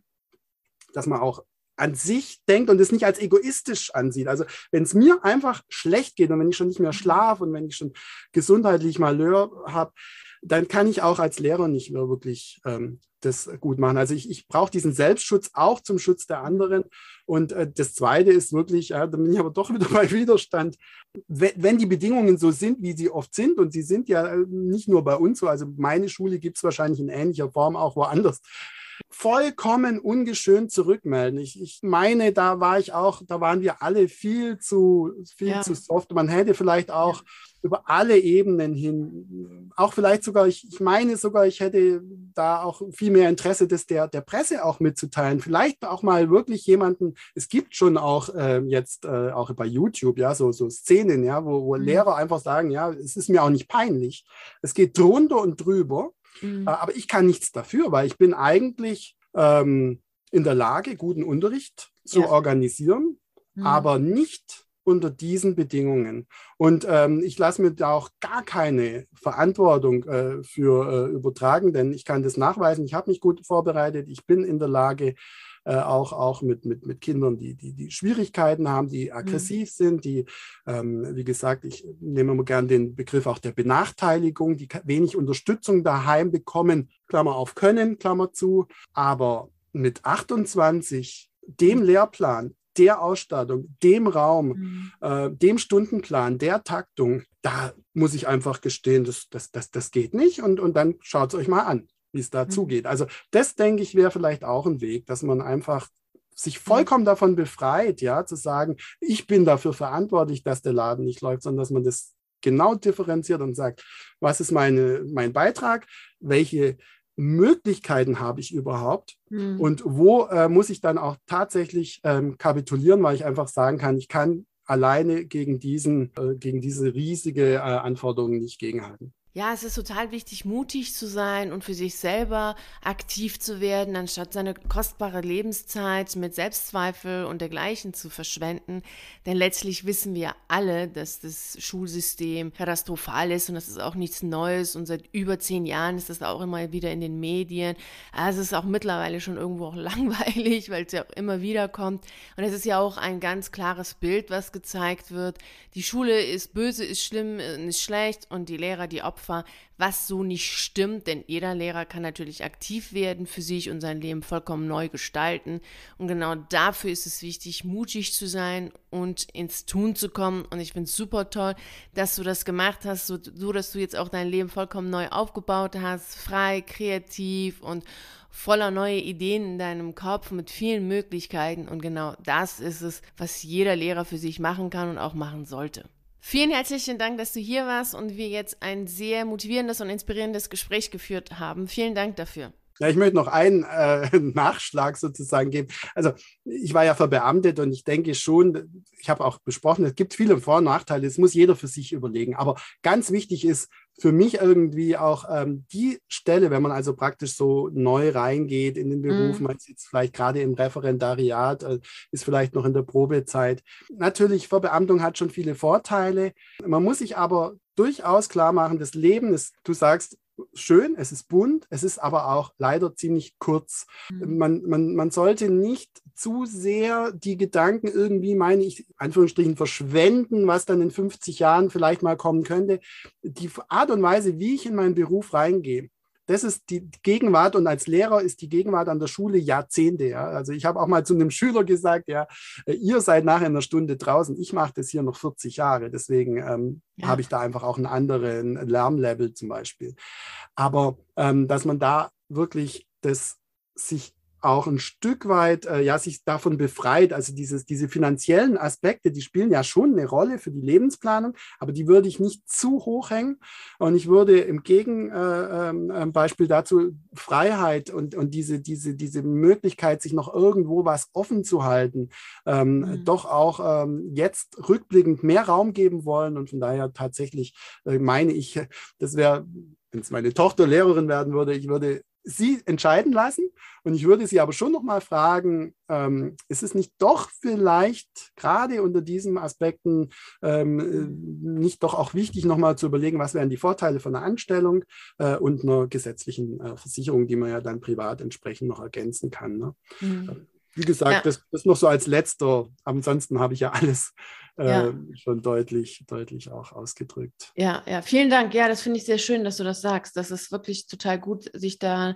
dass man auch an sich denkt und es nicht als egoistisch ansieht. Also wenn es mir einfach schlecht geht und wenn ich schon nicht mehr schlafe und wenn ich schon gesundheitlich Malheur habe, dann kann ich auch als Lehrer nicht mehr wirklich ähm, das gut machen. Also ich, ich brauche diesen Selbstschutz auch zum Schutz der anderen. Und äh, das Zweite ist wirklich, ja, da bin ich aber doch wieder <laughs> bei Widerstand, wenn, wenn, die Bedingungen so sind, wie sie oft sind, und sie sind ja äh, nicht nur bei uns so, also meine Schule gibt es wahrscheinlich in ähnlicher Form auch woanders, vollkommen ungeschönt zurückmelden. Ich, ich meine, da war ich auch, da waren wir alle viel zu, viel ja. zu soft. Man hätte vielleicht auch ja. über alle Ebenen hin, auch vielleicht sogar, ich, ich meine sogar, ich hätte da auch viel mehr Interesse, das der, der Presse auch mitzuteilen. Vielleicht auch mal wirklich jemanden, es gibt schon auch äh, jetzt äh, auch bei YouTube, ja, so, so Szenen, ja, wo, wo mhm. Lehrer einfach sagen, ja, es ist mir auch nicht peinlich. Es geht drunter und drüber. Mhm. Äh, aber ich kann nichts dafür, weil ich bin eigentlich ähm, in der Lage, guten Unterricht zu ja. organisieren, mhm. aber nicht unter diesen Bedingungen. Und ähm, ich lasse mir da auch gar keine Verantwortung äh, für äh, übertragen, denn ich kann das nachweisen. Ich habe mich gut vorbereitet. Ich bin in der Lage, äh, auch, auch mit, mit, mit Kindern, die, die, die Schwierigkeiten haben, die mhm. aggressiv mhm. sind, die, ähm, wie gesagt, ich nehme immer gerne den Begriff auch der Benachteiligung, die wenig Unterstützung daheim bekommen, Klammer auf können, Klammer zu, aber mit 28 dem. Lehrplan, der Ausstattung, dem Raum, mhm. äh, dem Stundenplan, der Taktung, da muss ich einfach gestehen, das, das, das, das geht nicht. Und, und dann schaut es euch mal an wie es da mhm. zugeht. Also das, denke ich, wäre vielleicht auch ein Weg, dass man einfach sich mhm. vollkommen davon befreit, ja, zu sagen, ich bin dafür verantwortlich, dass der Laden nicht läuft, sondern dass man das genau differenziert und sagt, was ist meine, mein Beitrag, welche Möglichkeiten habe ich überhaupt mhm. und wo äh, muss ich dann auch tatsächlich ähm, kapitulieren, weil ich einfach sagen kann, ich kann alleine gegen diesen, äh, gegen diese riesige äh, Anforderungen nicht gegenhalten. Ja, es ist total wichtig, mutig zu sein und für sich selber aktiv zu werden, anstatt seine kostbare Lebenszeit mit Selbstzweifel und dergleichen zu verschwenden. Denn letztlich wissen wir alle, dass das Schulsystem katastrophal ist und das ist auch nichts Neues. Und seit über zehn Jahren ist das auch immer wieder in den Medien. Also es ist auch mittlerweile schon irgendwo auch <laughs> langweilig, weil es ja auch immer wieder kommt. Und es ist ja auch ein ganz klares Bild, was gezeigt wird. Die Schule ist böse, ist schlimm, ist schlecht und die Lehrer die Opfer Opfer, was so nicht stimmt, denn jeder Lehrer kann natürlich aktiv werden für sich und sein Leben vollkommen neu gestalten. Und genau dafür ist es wichtig, mutig zu sein und ins Tun zu kommen. Und ich finde es super toll, dass du das gemacht hast, so, so dass du jetzt auch dein Leben vollkommen neu aufgebaut hast, frei, kreativ und voller neue Ideen in deinem Kopf mit vielen Möglichkeiten. Und genau das ist es, was jeder Lehrer für sich machen kann und auch machen sollte. Vielen herzlichen Dank, dass du hier warst und wir jetzt ein sehr motivierendes und inspirierendes Gespräch geführt haben. Vielen Dank dafür. Ja, ich möchte noch einen äh, <laughs> Nachschlag sozusagen geben. Also ich war ja verbeamtet und ich denke schon, ich habe auch besprochen, es gibt viele Vor- und Nachteile, das muss jeder für sich überlegen. Aber ganz wichtig ist, für mich irgendwie auch ähm, die Stelle, wenn man also praktisch so neu reingeht in den Beruf, mm. man ist jetzt vielleicht gerade im Referendariat, äh, ist vielleicht noch in der Probezeit. Natürlich, Verbeamtung hat schon viele Vorteile. Man muss sich aber durchaus klar machen, das Leben ist, du sagst, schön, es ist bunt, es ist aber auch leider ziemlich kurz. Mhm. Man, man, man sollte nicht zu sehr die Gedanken irgendwie, meine ich, Anführungsstrichen verschwenden, was dann in 50 Jahren vielleicht mal kommen könnte. Die Art und Weise, wie ich in meinen Beruf reingehe, das ist die Gegenwart und als Lehrer ist die Gegenwart an der Schule Jahrzehnte. Ja. Also ich habe auch mal zu einem <laughs> Schüler gesagt, ja, äh, ihr seid nachher in einer Stunde draußen, ich mache das hier noch 40 Jahre, deswegen ähm, ja. habe ich da einfach auch einen anderen Lärmlevel zum Beispiel. Aber ähm, dass man da wirklich das sich auch ein Stück weit äh, ja sich davon befreit. Also dieses, diese finanziellen Aspekte, die spielen ja schon eine Rolle für die Lebensplanung, aber die würde ich nicht zu hoch hängen. Und ich würde im Gegenbeispiel äh, äh, dazu Freiheit und, und diese, diese, diese Möglichkeit, sich noch irgendwo was offen zu halten, ähm, mhm. doch auch ähm, jetzt rückblickend mehr Raum geben wollen. Und von daher tatsächlich äh, meine ich, das wäre, wenn es meine Tochter Lehrerin werden würde, ich würde sie entscheiden lassen. Und ich würde sie aber schon noch mal fragen, ähm, ist es nicht doch vielleicht gerade unter diesen Aspekten ähm, äh, nicht doch auch wichtig, noch mal zu überlegen, was wären die Vorteile von einer Anstellung äh, und einer gesetzlichen äh, Versicherung, die man ja dann privat entsprechend noch ergänzen kann. Ne? Mhm. Wie gesagt, ja. das, das noch so als letzter. Ansonsten habe ich ja alles äh, ja. schon deutlich, deutlich auch ausgedrückt. Ja, ja, vielen Dank. Ja, das finde ich sehr schön, dass du das sagst. Das ist wirklich total gut, sich da,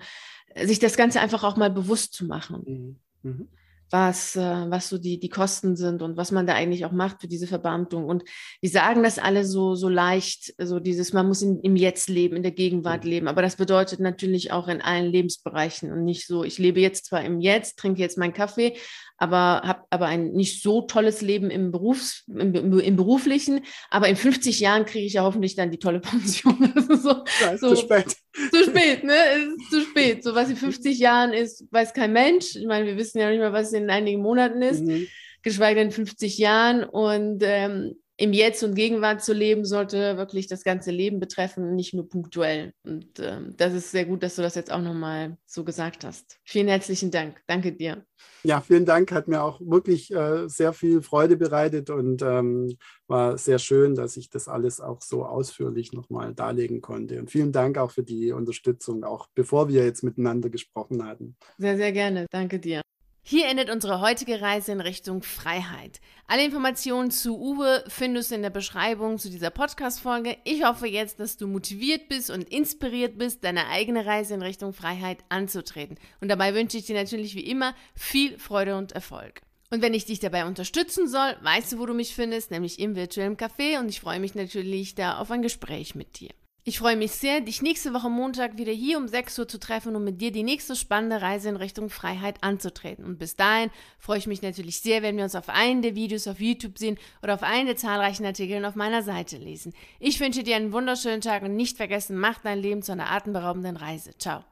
sich das Ganze einfach auch mal bewusst zu machen. Mhm. Mhm was, äh, was so die, die Kosten sind und was man da eigentlich auch macht für diese Verbeamtung. Und wir sagen das alle so, so leicht, so dieses, man muss in, im Jetzt leben, in der Gegenwart leben. Aber das bedeutet natürlich auch in allen Lebensbereichen und nicht so, ich lebe jetzt zwar im Jetzt, trinke jetzt meinen Kaffee, aber habe aber ein nicht so tolles Leben im, Berufs-, im, im Beruflichen, aber in 50 Jahren kriege ich ja hoffentlich dann die tolle Pension. <laughs> so, ja, so, zu spät. <laughs> Zu spät, ne? Es ist zu spät. So was in 50 Jahren ist, weiß kein Mensch. Ich meine, wir wissen ja nicht mal, was in einigen Monaten ist, mhm. geschweige denn 50 Jahren. Und ähm, im Jetzt und Gegenwart zu leben, sollte wirklich das ganze Leben betreffen, nicht nur punktuell. Und ähm, das ist sehr gut, dass du das jetzt auch nochmal so gesagt hast. Vielen herzlichen Dank. Danke dir. Ja, vielen Dank. Hat mir auch wirklich äh, sehr viel Freude bereitet und ähm, war sehr schön, dass ich das alles auch so ausführlich nochmal darlegen konnte. Und vielen Dank auch für die Unterstützung, auch bevor wir jetzt miteinander gesprochen hatten. Sehr, sehr gerne. Danke dir. Hier endet unsere heutige Reise in Richtung Freiheit. Alle Informationen zu Uwe findest du in der Beschreibung zu dieser Podcast-Folge. Ich hoffe jetzt, dass du motiviert bist und inspiriert bist, deine eigene Reise in Richtung Freiheit anzutreten. Und dabei wünsche ich dir natürlich wie immer viel Freude und Erfolg. Und wenn ich dich dabei unterstützen soll, weißt du, wo du mich findest, nämlich im virtuellen Café und ich freue mich natürlich da auf ein Gespräch mit dir. Ich freue mich sehr, dich nächste Woche Montag wieder hier um 6 Uhr zu treffen, um mit dir die nächste spannende Reise in Richtung Freiheit anzutreten. Und bis dahin freue ich mich natürlich sehr, wenn wir uns auf einen der Videos auf YouTube sehen oder auf einen der zahlreichen Artikel auf meiner Seite lesen. Ich wünsche dir einen wunderschönen Tag und nicht vergessen, mach dein Leben zu einer atemberaubenden Reise. Ciao.